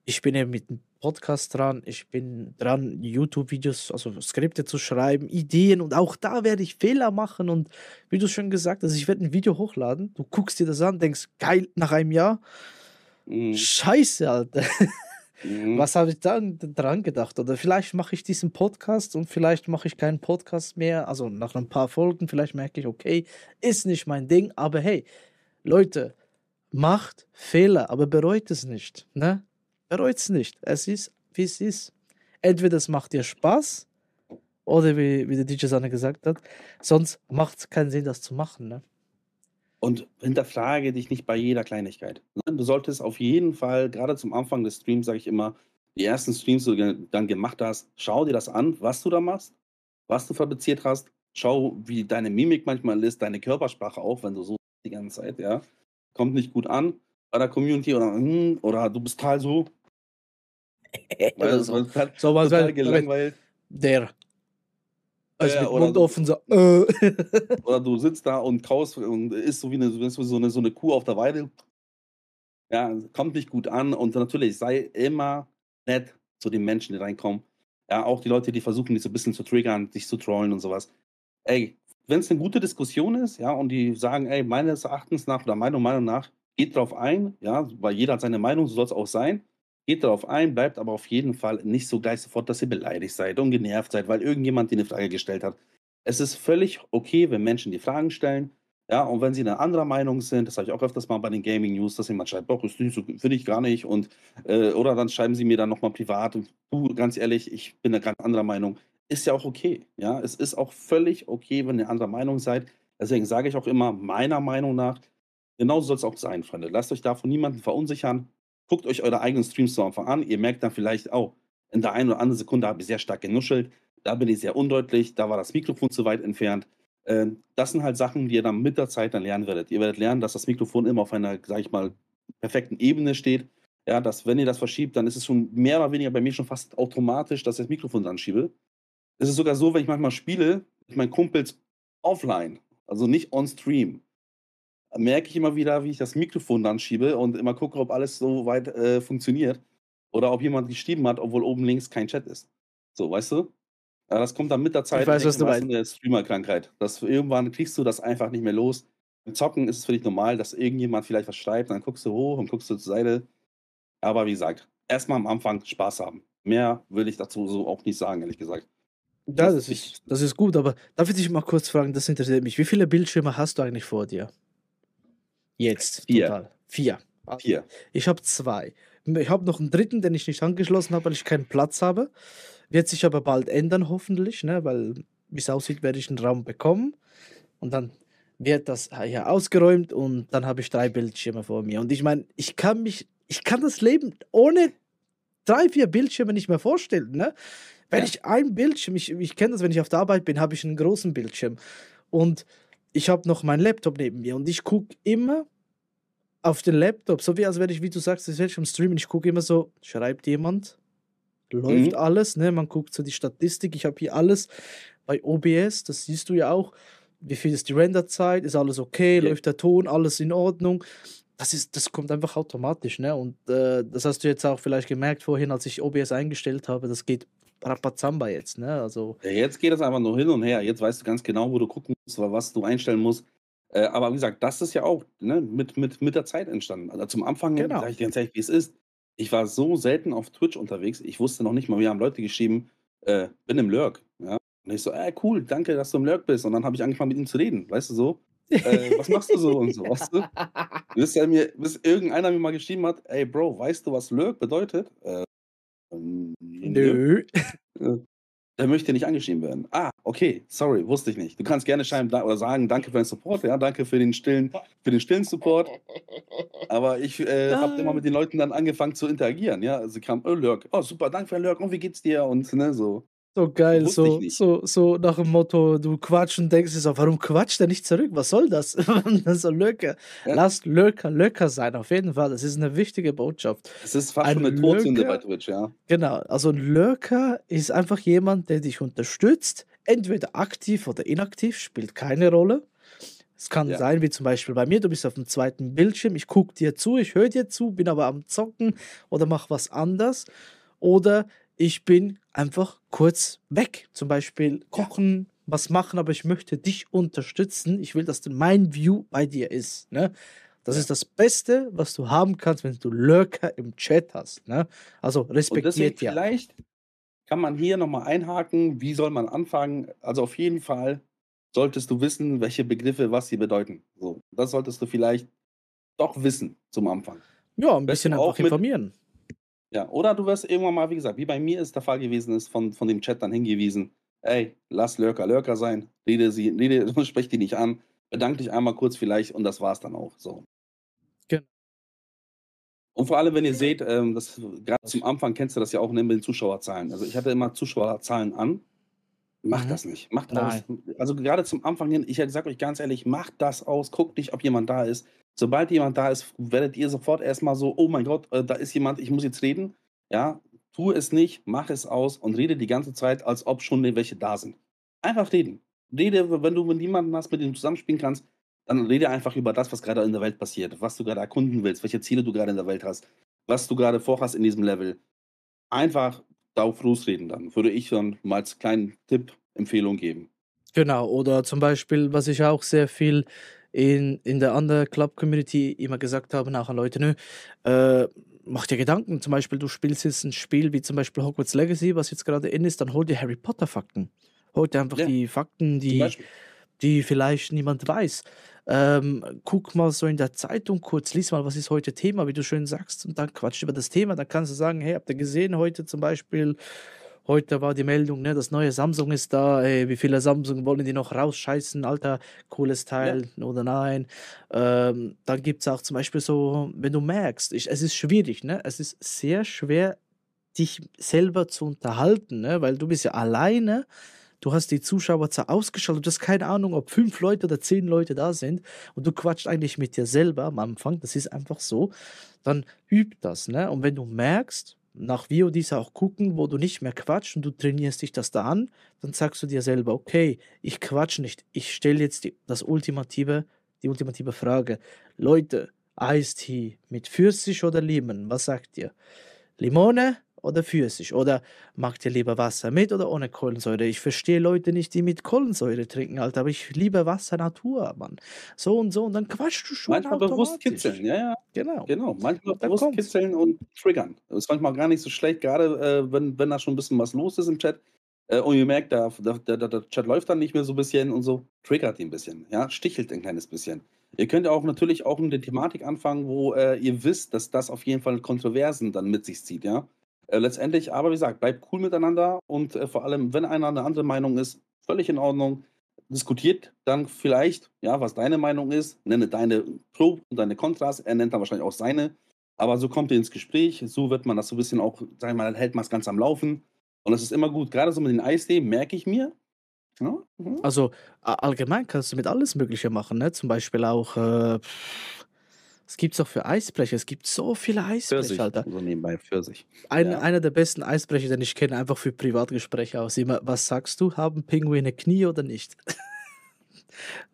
Ich bin eben mit dem Podcast dran, ich bin dran, YouTube-Videos, also Skripte zu schreiben, Ideen und auch da werde ich Fehler machen und wie du schon gesagt hast, ich werde ein Video hochladen, du guckst dir das an, denkst, geil, nach einem Jahr, mhm. scheiße, Alter. Mhm. Was habe ich dann dran gedacht? Oder vielleicht mache ich diesen Podcast und vielleicht mache ich keinen Podcast mehr. Also nach ein paar Folgen, vielleicht merke ich, okay, ist nicht mein Ding, aber hey, Leute, macht Fehler, aber bereut es nicht. Ne? Bereut es nicht. Es ist, wie es ist. Entweder es macht dir Spaß oder wie, wie der DJ Sanne gesagt hat, sonst macht es keinen Sinn, das zu machen. Ne? Und hinterfrage dich nicht bei jeder Kleinigkeit. Ne? Du solltest auf jeden Fall, gerade zum Anfang des Streams, sage ich immer, die ersten Streams, die du dann gemacht hast, schau dir das an, was du da machst, was du fabriziert hast. Schau, wie deine Mimik manchmal ist, deine Körpersprache auch, wenn du so die ganze Zeit, ja. Kommt nicht gut an bei der Community oder, hm, oder du bist total so. Weil, so. so was total gelangweilt. Der. Also mit Mund offen so. Äh. oder du sitzt da und kaust und isst so wie eine, so eine, so eine Kuh auf der Weide. Ja, kommt nicht gut an und natürlich sei immer nett zu den Menschen, die reinkommen. Ja, auch die Leute, die versuchen, dich so ein bisschen zu triggern, dich zu trollen und sowas. Ey, wenn es eine gute Diskussion ist, ja, und die sagen, ey, meines Erachtens nach oder meiner Meinung nach, geht drauf ein, ja, weil jeder hat seine Meinung, so soll es auch sein. Geht darauf ein, bleibt aber auf jeden Fall nicht so gleich sofort, dass ihr beleidigt seid und genervt seid, weil irgendjemand dir eine Frage gestellt hat. Es ist völlig okay, wenn Menschen die Fragen stellen. Ja, und wenn sie eine andere Meinung sind, das habe ich auch öfters mal bei den Gaming News, dass jemand schreibt, doch, ist nicht so, finde ich gar nicht. Und, äh, oder dann schreiben sie mir dann nochmal privat, du, ganz ehrlich, ich bin eine ganz andere Meinung. Ist ja auch okay. Ja, es ist auch völlig okay, wenn ihr anderer Meinung seid. Deswegen sage ich auch immer, meiner Meinung nach, genauso soll es auch sein, Freunde. Lasst euch da von niemandem verunsichern. Guckt euch eure eigenen Streams zu Anfang an. Ihr merkt dann vielleicht, oh, in der einen oder anderen Sekunde habe ich sehr stark genuschelt. Da bin ich sehr undeutlich. Da war das Mikrofon zu weit entfernt. Ähm, das sind halt Sachen, die ihr dann mit der Zeit dann lernen werdet. Ihr werdet lernen, dass das Mikrofon immer auf einer, sag ich mal, perfekten Ebene steht. Ja, dass wenn ihr das verschiebt, dann ist es schon mehr oder weniger bei mir schon fast automatisch, dass ich das Mikrofon dran schiebe. Es ist sogar so, wenn ich manchmal spiele, mit meinen Kumpels offline, also nicht on stream, merke ich immer wieder, wie ich das Mikrofon dann schiebe und immer gucke, ob alles so weit äh, funktioniert. Oder ob jemand geschrieben hat, obwohl oben links kein Chat ist. So, weißt du? Ja, das kommt dann mit der Zeit. Ich weiß, was du meinst. eine Streamer-Krankheit. irgendwann kriegst du das einfach nicht mehr los. Beim Zocken ist es für dich normal, dass irgendjemand vielleicht was schreibt, dann guckst du hoch und guckst du zur Seite. Aber wie gesagt, erstmal am Anfang Spaß haben. Mehr will ich dazu so auch nicht sagen, ehrlich gesagt. Ja, das, das ist, das ist gut, aber darf ich dich mal kurz fragen, das interessiert mich. Wie viele Bildschirme hast du eigentlich vor dir? Jetzt, Vier. total. Vier. Vier. Ich habe zwei. Ich habe noch einen dritten, den ich nicht angeschlossen habe, weil ich keinen Platz habe. Wird sich aber bald ändern, hoffentlich, ne? weil wie es aussieht, werde ich einen Raum bekommen. Und dann wird das hier ausgeräumt und dann habe ich drei Bildschirme vor mir. Und ich meine, ich kann mich, ich kann das Leben ohne drei, vier Bildschirme nicht mehr vorstellen. Ne? Wenn Ja. ich ein Bildschirm, ich, ich kenne das, wenn ich auf der Arbeit bin, habe ich einen großen Bildschirm. Und ich habe noch meinen Laptop neben mir und ich gucke immer auf den Laptop, so wie als wenn ich, wie du sagst, das werde ich im Streamen, ich gucke immer so, schreibt jemand, läuft Mhm. alles, ne? Man guckt so die Statistik, ich habe hier alles bei OBS, das siehst du ja auch. Wie viel ist die Renderzeit? Ist alles okay? Ja. Läuft der Ton? Alles in Ordnung? Das, ist, das kommt einfach automatisch, ne? Und äh, das hast du jetzt auch vielleicht gemerkt vorhin, als ich OBS eingestellt habe. Das geht rapazamba jetzt, ne? Also, Ja, jetzt geht es einfach nur hin und her. Jetzt weißt du ganz genau, wo du gucken musst, was du einstellen musst. Äh, aber wie gesagt, das ist ja auch ne, mit, mit, mit der Zeit entstanden. Also zum Anfang, Genau. sage ich dir ganz ehrlich, wie es ist. Ich war so selten auf Twitch unterwegs, ich wusste noch nicht mal, wir haben Leute geschrieben, äh, bin im Lurk. Ja? Und ich so, äh, cool, danke, dass du im Lurk bist. Und dann habe ich angefangen mit ihm zu reden, weißt du so? Äh, was machst du so und so, weißt du? Bis, er mir, bis irgendeiner mir mal geschrieben hat, ey Bro, weißt du, was Lurk bedeutet? Äh, ähm, nö. der möchte nicht angeschrieben werden. Ah, okay, sorry, wusste ich nicht. Du kannst gerne schreiben oder sagen, danke für den Support, ja, danke für den stillen, für den stillen Support. Aber ich äh, habe immer mit den Leuten dann angefangen zu interagieren, ja. Also kam, oh Lurk, oh super, danke für den Lurk, und wie geht's dir? Und ne, so. So geil, so, so, so nach dem Motto, du quatsch und denkst dir so, warum quatscht er nicht zurück? Was soll das? das so Lurker. Ja. Lasst Lurker Lurker sein, auf jeden Fall. Das ist eine wichtige Botschaft. Es ist fast Ein schon eine Todsünde bei Twitch, ja. Genau, also ein Lurker ist einfach jemand, der dich unterstützt, entweder aktiv oder inaktiv, spielt keine Rolle. Es kann Ja. sein, wie zum Beispiel bei mir, du bist auf dem zweiten Bildschirm, ich gucke dir zu, ich höre dir zu, bin aber am Zocken oder mache was anders. Oder ich bin einfach kurz weg, zum Beispiel kochen, was machen, aber ich möchte dich unterstützen. Ich will, dass mein View bei dir ist. Ne? Das Ja. ist das Beste, was du haben kannst, wenn du Lurker im Chat hast. Ne? Also respektiert ja. vielleicht kann man hier nochmal einhaken, wie soll man anfangen? Also auf jeden Fall solltest du wissen, welche Begriffe was sie bedeuten. So, das solltest du vielleicht doch wissen zum Anfang. Ja, ein bisschen du, einfach auch mit- informieren. Ja, oder du wirst irgendwann mal, wie gesagt, wie bei mir ist der Fall gewesen ist, von, von dem Chat dann hingewiesen, ey, lass Lurker Lurker sein, rede sie, rede, sprech die nicht an, bedank dich einmal kurz vielleicht und das war's dann auch. So. Genau. Und vor allem, wenn ihr seht, ähm, das gerade zum Anfang kennst du das ja auch mit den Zuschauerzahlen. Also ich hatte immer Zuschauerzahlen an. Macht Mhm. das nicht. Macht aus. Also gerade zum Anfang hin, ich sage euch ganz ehrlich, macht das aus, guckt nicht, ob jemand da ist. Sobald jemand da ist, werdet ihr sofort erstmal so, oh mein Gott, äh, da ist jemand, ich muss jetzt reden. Ja, tu es nicht, mach es aus und rede die ganze Zeit, als ob schon welche da sind. Einfach reden. Rede, wenn du niemanden hast, mit dem du zusammenspielen kannst, dann rede einfach über das, was gerade in der Welt passiert, was du gerade erkunden willst, welche Ziele du gerade in der Welt hast, was du gerade vorhast in diesem Level. Einfach darauf losreden dann, würde ich dann mal als kleinen Tipp, Empfehlung geben. Genau, oder zum Beispiel, was ich auch sehr viel in, in der anderen Club-Community immer gesagt habe, auch an Leute, nö, äh, mach dir Gedanken, zum Beispiel, du spielst jetzt ein Spiel wie zum Beispiel Hogwarts Legacy, was jetzt gerade in ist, dann hol dir Harry Potter-Fakten. Hol dir einfach Ja. die Fakten, die, die vielleicht niemand weiß. Ähm, guck mal so in der Zeitung kurz, lies mal, was ist heute Thema, wie du schön sagst, und dann quatscht über das Thema. Dann kannst du sagen, hey, habt ihr gesehen heute zum Beispiel, heute war die Meldung, ne, das neue Samsung ist da, ey, wie viele Samsung wollen die noch rausscheißen, alter, cooles Teil oder nein. Ähm, dann gibt es auch zum Beispiel so, wenn du merkst, ich, es ist schwierig, ne? es ist sehr schwer, dich selber zu unterhalten, ne? weil du bist ja alleine Du hast die Zuschauerzahl ausgeschaltet, du hast keine Ahnung, ob fünf Leute oder zehn Leute da sind und du quatscht eigentlich mit dir selber am Anfang, das ist einfach so, dann üb das, ne? Und wenn du merkst, nach VODs auch gucken, wo du nicht mehr quatschst und du trainierst dich das da an, dann sagst du dir selber, okay, ich quatsch nicht, ich stelle jetzt die, das ultimative, die ultimative Frage. Leute, Eistee mit Pfirsich oder Limon, was sagt ihr? Limone oder Pfirsich? Oder mag ihr lieber Wasser mit oder ohne Kohlensäure? Ich verstehe Leute nicht, die mit Kohlensäure trinken, Alter, aber ich liebe Wasser Natur, Mann. So und so und dann quatschst du schon Manchmal bewusst kitzeln, ja, ja. Genau, Genau, manchmal bewusst kommt's. kitzeln und triggern. Das ist manchmal gar nicht so schlecht, gerade äh, wenn, wenn da schon ein bisschen was los ist im Chat äh, und ihr merkt, da, da- der Chat läuft dann nicht mehr so ein bisschen und so, triggert ihn ein bisschen, ja, stichelt ein kleines bisschen. Ihr könnt auch natürlich auch mit der Thematik anfangen, wo äh, ihr wisst, dass das auf jeden Fall Kontroversen dann mit sich zieht, ja. Äh, letztendlich, aber wie gesagt, bleibt cool miteinander und äh, vor allem, wenn einer eine andere Meinung ist, völlig in Ordnung. Diskutiert dann vielleicht, ja, was deine Meinung ist, nenne deine Pro und deine Kontras, er nennt dann wahrscheinlich auch seine, aber so kommt ihr ins Gespräch, so wird man das so ein bisschen auch, sag ich mal, hält man es ganz am Laufen und das ist immer gut. Gerade so mit den Eistee merke ich mir, ja, mhm. Also allgemein kannst du mit alles Mögliche machen, ne? Zum Beispiel auch, äh, es gibt auch für Eisbrecher, es gibt so viele Eisbrecher, Pfirsich, Alter. so nebenbei Pfirsich. Ein, Ja. Einer der besten Eisbrecher, den ich kenne, einfach für Privatgespräche aus. Immer, was sagst du, haben Pinguine Knie oder nicht?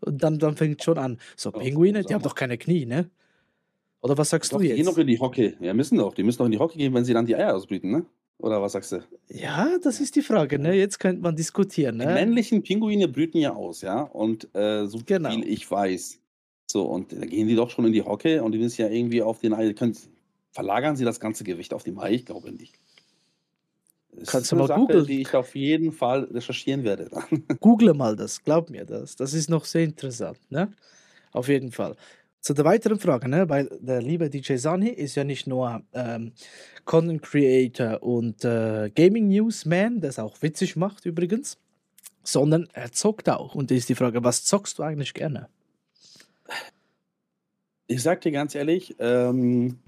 Und dann, dann fängt schon an. So, Oh, Pinguine, die haben doch keine Knie, ne? Oder was sagst Doch, du die gehen doch jetzt? in die Hocke. Ja, müssen doch. Die müssen doch in die Hocke gehen, wenn sie dann die Eier ausbrüten, ne? Oder was sagst du? Ja, das ist die Frage, ne? Jetzt könnte man diskutieren, Die ne? männlichen Pinguine brüten ja aus, ja. Und äh, so Genau. viel ich weiß. So, und da gehen die doch schon in die Hocke und die müssen ja irgendwie auf den Ei. Können, verlagern sie das ganze Gewicht auf dem Ei? Ich glaube nicht. Das Kannst ist du mal Sache, googeln. die ich auf jeden Fall recherchieren werde. Google mal das, glaub mir das. Das ist noch sehr interessant, ne? Auf jeden Fall. Zu der weiteren Frage, ne? Weil der liebe DJ Sani ist ja nicht nur ähm, Content Creator und äh, Gaming Newsman, der es auch witzig macht übrigens, sondern er zockt auch. Und da ist die Frage, was zockst du eigentlich gerne? Ich sag dir ganz ehrlich, ähm,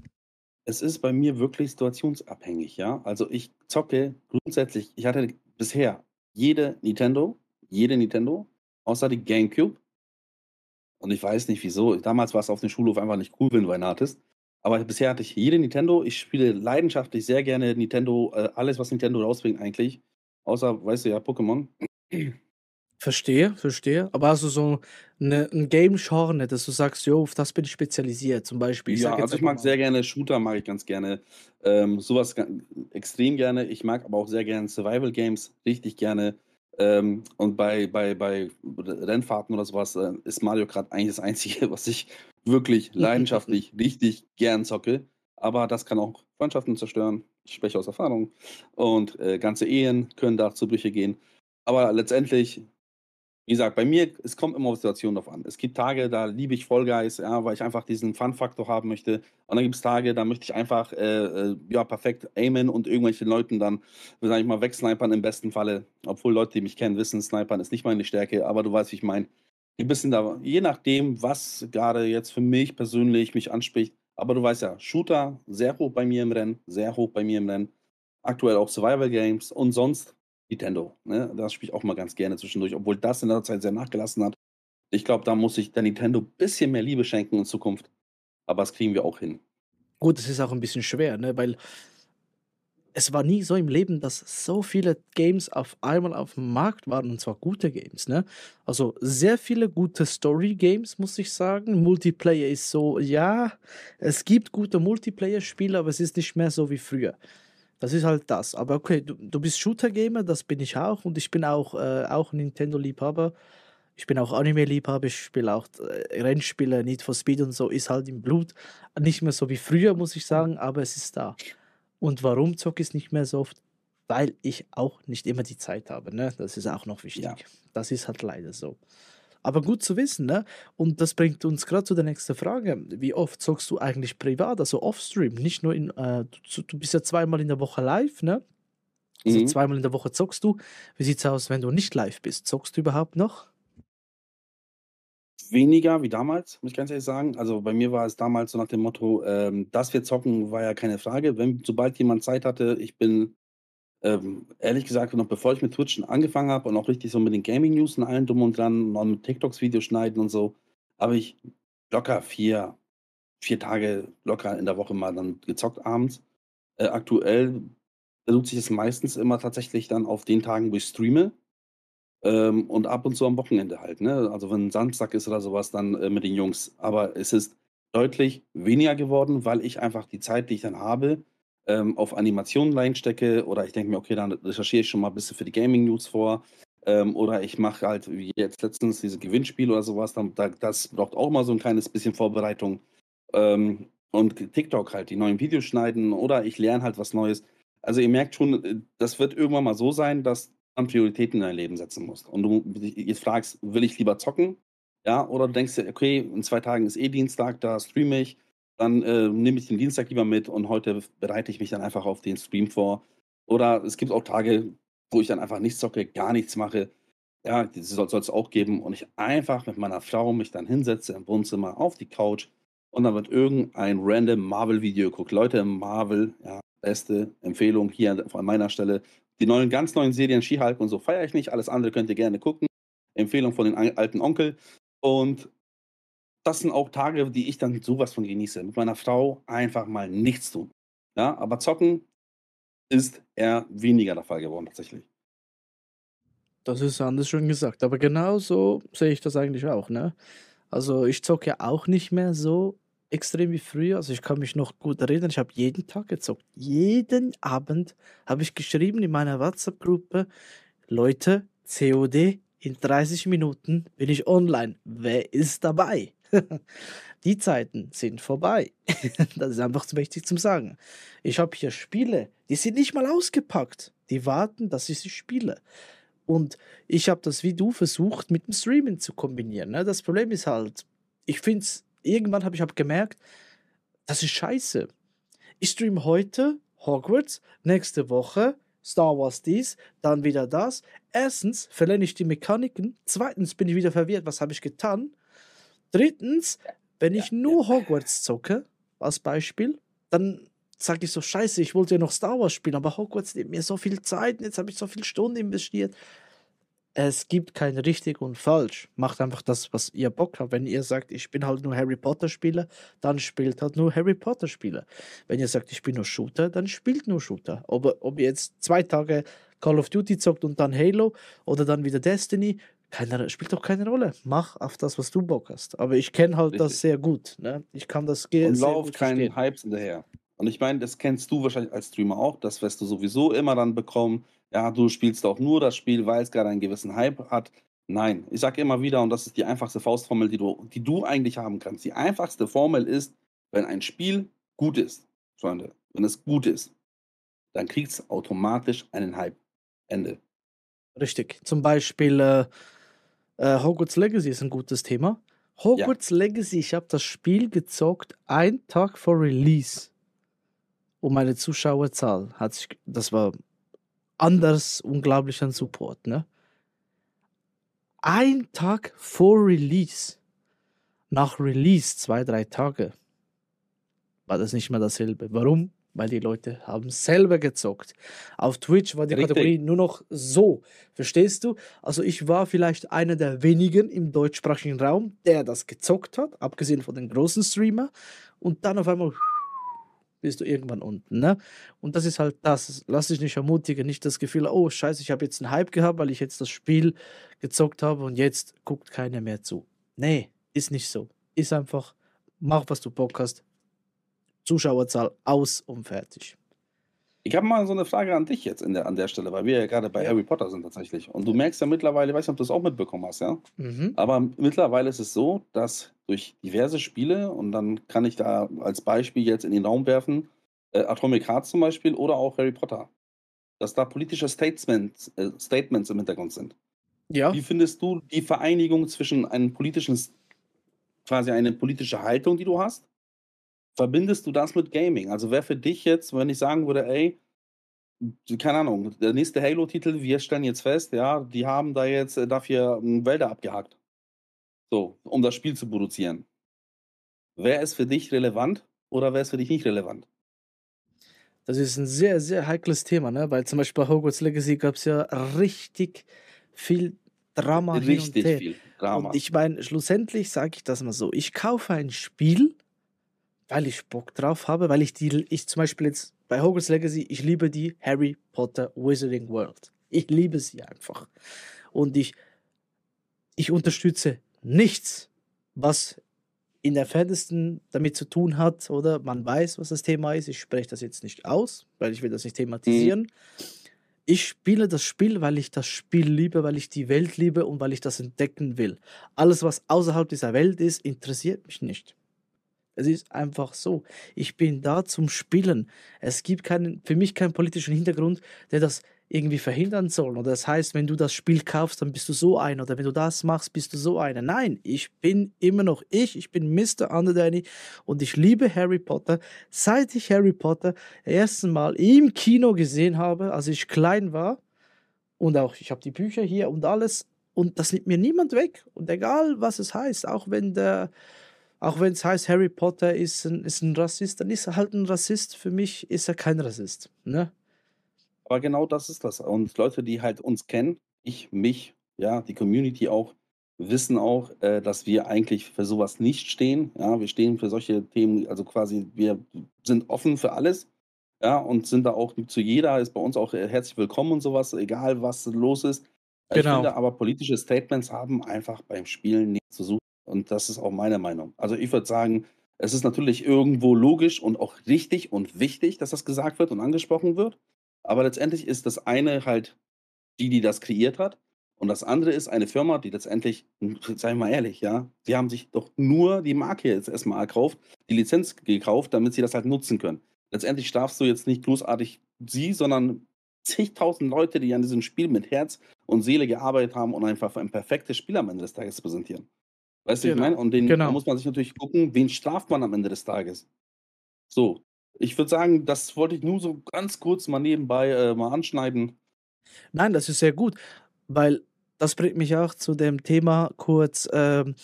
es ist bei mir wirklich situationsabhängig, ja. Also ich zocke grundsätzlich, ich hatte bisher jede Nintendo, jede Nintendo, außer die GameCube. Und ich weiß nicht wieso. Damals war es auf dem Schulhof einfach nicht cool, wenn du einen hattest. Aber bisher hatte ich jede Nintendo. Ich spiele leidenschaftlich sehr gerne Nintendo, äh, alles, was Nintendo rausbringt, eigentlich. Außer, weißt du ja, Pokémon. Verstehe, verstehe. Aber also so eine, ein Game-Genre, dass du sagst, jo, auf das bin ich spezialisiert, zum Beispiel. Ich Ja, also ich mag mal. sehr gerne Shooter, mag ich ganz gerne. Ähm, sowas extrem gerne. Ich mag aber auch sehr gerne Survival Games, richtig gerne. Ähm, und bei, bei, bei Rennfahrten oder sowas äh, ist Mario Kart eigentlich das Einzige, was ich wirklich leidenschaftlich richtig gern zocke. Aber das kann auch Freundschaften zerstören. Ich spreche aus Erfahrung. Und äh, ganze Ehen können da zu Brüche gehen. Aber letztendlich, wie gesagt, bei mir, es kommt immer auf die Situation drauf an. Es gibt Tage, da liebe ich Guys, ja, weil ich einfach diesen Fun-Faktor haben möchte. Und dann gibt es Tage, da möchte ich einfach äh, äh, ja, perfekt aimen und irgendwelchen Leuten dann, sag ich mal, wegsnipern im besten Falle. Obwohl Leute, die mich kennen, wissen, Snipern ist nicht meine Stärke, aber du weißt, wie ich meine. Ein bisschen da, je nachdem, was gerade jetzt für mich persönlich mich anspricht. Aber du weißt ja, Shooter sehr hoch bei mir im Rennen, sehr hoch bei mir im Rennen. Aktuell auch Survival Games und sonst Nintendo. Ne? Das spiele ich auch mal ganz gerne zwischendurch, obwohl das in der Zeit sehr nachgelassen hat. Ich glaube, da muss ich der Nintendo ein bisschen mehr Liebe schenken in Zukunft. Aber das kriegen wir auch hin. Gut, es ist auch ein bisschen schwer, ne? weil es war nie so im Leben, dass so viele Games auf einmal auf dem Markt waren und zwar gute Games. Ne? Also sehr viele gute Story-Games, muss ich sagen. Multiplayer ist so, ja, es gibt gute Multiplayer-Spiele, aber es ist nicht mehr so wie früher. Das ist halt das. Aber okay, du, du bist Shooter-Gamer, das bin ich auch und ich bin auch, äh, auch Nintendo-Liebhaber. Ich bin auch Anime-Liebhaber, ich spiele auch äh, Rennspiele, Need for Speed und so, ist halt im Blut. Nicht mehr so wie früher, muss ich sagen, aber es ist da. Und warum zocke ich es nicht mehr so oft? Weil ich auch nicht immer die Zeit habe, ne? Das ist auch noch wichtig. Ja. Das ist halt leider so. Aber gut zu wissen, ne? Und das bringt uns gerade zu der nächsten Frage. Wie oft zockst du eigentlich privat, also offstream? Nicht nur in, äh, du, du bist ja zweimal in der Woche live, ne? Also Mhm. zweimal in der Woche zockst du. Wie sieht's aus, wenn du nicht live bist? Zockst du überhaupt noch? Weniger wie damals, muss ich ganz ehrlich sagen. Also bei mir war es damals so nach dem Motto, ähm, dass wir zocken, war ja keine Frage. Wenn, sobald jemand Zeit hatte, ich bin ähm, ehrlich gesagt, noch bevor ich mit Twitch angefangen habe und auch richtig so mit den Gaming-News und allem drum und dran, noch mit TikToks Videos schneiden und so, habe ich locker vier, vier Tage locker in der Woche mal dann gezockt abends. Äh, aktuell beruht sich es meistens immer tatsächlich dann auf den Tagen, wo ich streame. Ähm, und ab und zu am Wochenende halt, ne? Also wenn Samstag ist oder sowas, dann äh, mit den Jungs. Aber es ist deutlich weniger geworden, weil ich einfach die Zeit, die ich dann habe, ähm, auf Animationen reinstecke oder ich denke mir, okay, dann recherchiere ich schon mal ein bisschen für die Gaming-News vor. Ähm, oder ich mache halt, wie jetzt letztens, diese Gewinnspiele oder sowas, dann, da, das braucht auch mal so ein kleines bisschen Vorbereitung. Ähm, und TikTok halt, die neuen Videos schneiden oder ich lerne halt was Neues. Also ihr merkt schon, äh, das wird irgendwann mal so sein, dass man Prioritäten in dein Leben setzen musst. Und du jetzt fragst, will ich lieber zocken? Ja, oder du denkst dir, okay, in zwei Tagen ist eh Dienstag, da streame ich, dann äh, nehme ich den Dienstag lieber mit und heute bereite ich mich dann einfach auf den Stream vor. Oder es gibt auch Tage, wo ich dann einfach nichts zocke, gar nichts mache. Ja, das soll es auch geben. Und ich einfach mit meiner Frau mich dann hinsetze im Wohnzimmer auf die Couch und dann wird irgendein random Marvel-Video geguckt. Leute, Marvel, ja, beste Empfehlung hier an meiner Stelle. Die neuen, ganz neuen Serien She-Hulk und so feiere ich nicht. Alles andere könnt ihr gerne gucken. Empfehlung von den alten Onkel. Und das sind auch Tage, die ich dann sowas von genieße. Mit meiner Frau einfach mal nichts tun. Ja, aber zocken ist eher weniger der Fall geworden tatsächlich. Das ist anders schon gesagt. Aber genau so sehe ich das eigentlich auch, ne? Also ich zocke ja auch nicht mehr so extrem wie früher. Also ich kann mich noch gut erinnern, ich habe jeden Tag gezockt. Jeden Abend habe ich geschrieben in meiner WhatsApp-Gruppe, Leute, COD, in 30 Minuten bin ich online. Wer ist dabei? Die Zeiten sind vorbei. das ist einfach zu wichtig zum Sagen. Ich habe hier Spiele, die sind nicht mal ausgepackt. Die warten, dass ich sie spiele. Und ich habe das wie du versucht, mit dem Streaming zu kombinieren. Ne? Das Problem ist halt, ich finde es, irgendwann habe ich hab gemerkt, das ist scheiße. Ich stream heute Hogwarts, nächste Woche Star Wars dies, dann wieder das. Erstens verlerne ich die Mechaniken. Zweitens bin ich wieder verwirrt, was habe ich getan? Drittens, wenn ich nur Hogwarts zocke, als Beispiel, dann sage ich so, scheiße, ich wollte ja noch Star Wars spielen, aber Hogwarts nimmt mir so viel Zeit, jetzt habe ich so viele Stunden investiert. Es gibt kein richtig und falsch. Macht einfach das, was ihr Bock habt. Wenn ihr sagt, ich bin halt nur Harry Potter Spieler, dann spielt halt nur Harry Potter Spieler. Wenn ihr sagt, ich bin nur Shooter, dann spielt nur Shooter. Ob, ob ihr jetzt zwei Tage Call of Duty zockt und dann Halo oder dann wieder Destiny, keine, spielt doch keine Rolle. Mach auf das, was du Bock hast. Aber ich kenne halt Richtig. das sehr gut. Ne? Ich kann das gehen. Und lauf keinen Hypes hinterher. Und ich meine, das kennst du wahrscheinlich als Streamer auch. Das wirst du sowieso immer dann bekommen. Ja, du spielst auch nur das Spiel, weil es gerade einen gewissen Hype hat. Nein, ich sage immer wieder, und das ist die einfachste Faustformel, die du, die du eigentlich haben kannst. Die einfachste Formel ist, wenn ein Spiel gut ist, Freunde, wenn es gut ist, dann kriegt es automatisch einen Hype. Ende. Richtig. Zum Beispiel äh, äh, Hogwarts Legacy ist ein gutes Thema. Hogwarts ja. Legacy, ich habe das Spiel gezockt, einen Tag vor Release. Und meine Zuschauerzahl hat sich, das war anders unglaublich an Support, ne? Ein Tag vor Release, nach Release, zwei, drei Tage, war das nicht mehr dasselbe. Warum? Weil die Leute haben selber gezockt. Auf Twitch war die Richtig. Kategorie nur noch so. Verstehst du? Also ich war vielleicht einer der wenigen im deutschsprachigen Raum, der das gezockt hat, abgesehen von den großen Streamer. Und dann auf einmal bist du irgendwann unten. Ne? Und das ist halt das. Lass dich nicht ermutigen, nicht das Gefühl, oh scheiße, ich habe jetzt einen Hype gehabt, weil ich jetzt das Spiel gezockt habe und jetzt guckt keiner mehr zu. Nee, ist nicht so. Ist einfach, mach, was du Bock hast, Zuschauerzahl aus und fertig. Ich habe mal so eine Frage an dich jetzt der, an der Stelle, weil wir ja gerade bei. Harry Potter sind tatsächlich. Und du merkst ja mittlerweile, ich weiß nicht, ob du das auch mitbekommen hast, ja? Mhm. Aber mittlerweile ist es so, dass durch diverse Spiele, und dann kann ich da als Beispiel jetzt in den Raum werfen, äh, Atomic Heart zum Beispiel oder auch Harry Potter, dass da politische Statements, äh, Statements im Hintergrund sind. Ja. Wie findest du die Vereinigung zwischen einem politischen, quasi eine politische Haltung, die du hast, verbindest du das mit Gaming? Also wäre für dich jetzt, wenn ich sagen würde, ey, keine Ahnung, der nächste Halo-Titel, wir stellen jetzt fest, ja, die haben da jetzt äh, dafür Wälder abgehakt. So, um das Spiel zu produzieren. Wäre es für dich relevant oder wäre es für dich nicht relevant? Das ist ein sehr, sehr heikles Thema, ne? weil zum Beispiel bei Hogwarts Legacy gab es ja richtig viel Drama. Richtig viel Drama. Und ich meine, schlussendlich sage ich das mal so: Ich kaufe ein Spiel, weil ich Bock drauf habe, weil ich die, ich zum Beispiel jetzt bei Hogwarts Legacy, ich liebe die Harry Potter Wizarding World. Ich liebe sie einfach. Und ich, ich unterstütze nichts, was in der Entferntesten damit zu tun hat, oder? Man weiß, was das Thema ist. Ich spreche das jetzt nicht aus, weil ich will das nicht Mhm. thematisieren. Ich spiele das Spiel, weil ich das Spiel liebe, weil ich die Welt liebe und weil ich das entdecken will. Alles, was außerhalb dieser Welt ist, interessiert mich nicht. Es ist einfach so. Ich bin da zum Spielen. Es gibt keinen, für mich keinen politischen Hintergrund, der das irgendwie verhindern soll. Oder das heißt, wenn du das Spiel kaufst, dann bist du so einer. Oder wenn du das machst, bist du so einer. Nein, ich bin immer noch ich. Ich bin Mr. Underdanny und ich liebe Harry Potter. Seit ich Harry Potter ersten Mal im Kino gesehen habe, als ich klein war, und auch ich habe die Bücher hier und alles, und das nimmt mir niemand weg. Und egal, was es heißt, auch wenn der auch wenn es heißt, Harry Potter ist ein, ist ein Rassist, dann ist er halt ein Rassist. Für mich ist er kein Rassist. Ne? Aber genau das ist das. Und Leute, die halt uns kennen, ich, mich, ja, die Community auch, wissen auch, äh, dass wir eigentlich für sowas nicht stehen. Ja, wir stehen für solche Themen, also quasi, wir sind offen für alles. Ja, und sind da auch zu jeder, ist bei uns auch äh, herzlich willkommen und sowas, egal was los ist. Ich Genau. finde aber, politische Statements haben einfach beim Spielen nichts zu suchen. Und das ist auch meine Meinung. Also ich würde sagen, es ist natürlich irgendwo logisch und auch richtig und wichtig, dass das gesagt wird und angesprochen wird. Aber letztendlich ist das eine halt die, die das kreiert hat. Und das andere ist eine Firma, die letztendlich, sei mal ehrlich, ja, sie haben sich doch nur die Marke jetzt erstmal gekauft, die Lizenz gekauft, damit sie das halt nutzen können. Letztendlich strafst du jetzt nicht großartig sie, sondern zigtausend Leute, die an diesem Spiel mit Herz und Seele gearbeitet haben und einfach ein perfektes Spiel am Ende des Tages präsentieren. Weißt du, wie ich Genau. meine? Und den, Genau. da muss man sich natürlich gucken, wen straft man am Ende des Tages. So, ich würde sagen, das wollte ich nur so ganz kurz mal nebenbei äh, mal anschneiden. Nein, das ist sehr gut, weil das bringt mich auch zu dem Thema kurz. Ähm,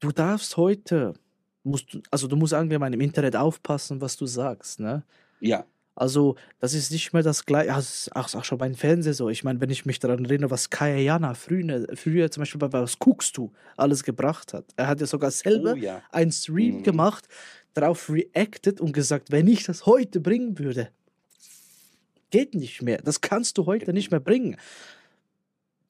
du darfst heute, musst, also du musst irgendwie mal im Internet aufpassen, was du sagst. Ne? Ja, Also, das ist nicht mehr das gleiche. Also, ist auch, schon beim Fernsehen so. Ich meine, wenn ich mich daran erinnere, was Kaya Jana früher, früher zum Beispiel bei Was guckst du alles gebracht hat. Er hat ja sogar selber oh ja. einen Stream Mhm. gemacht, darauf reacted und gesagt, wenn ich das heute bringen würde, geht nicht mehr. Das kannst du heute Geht nicht mehr bringen.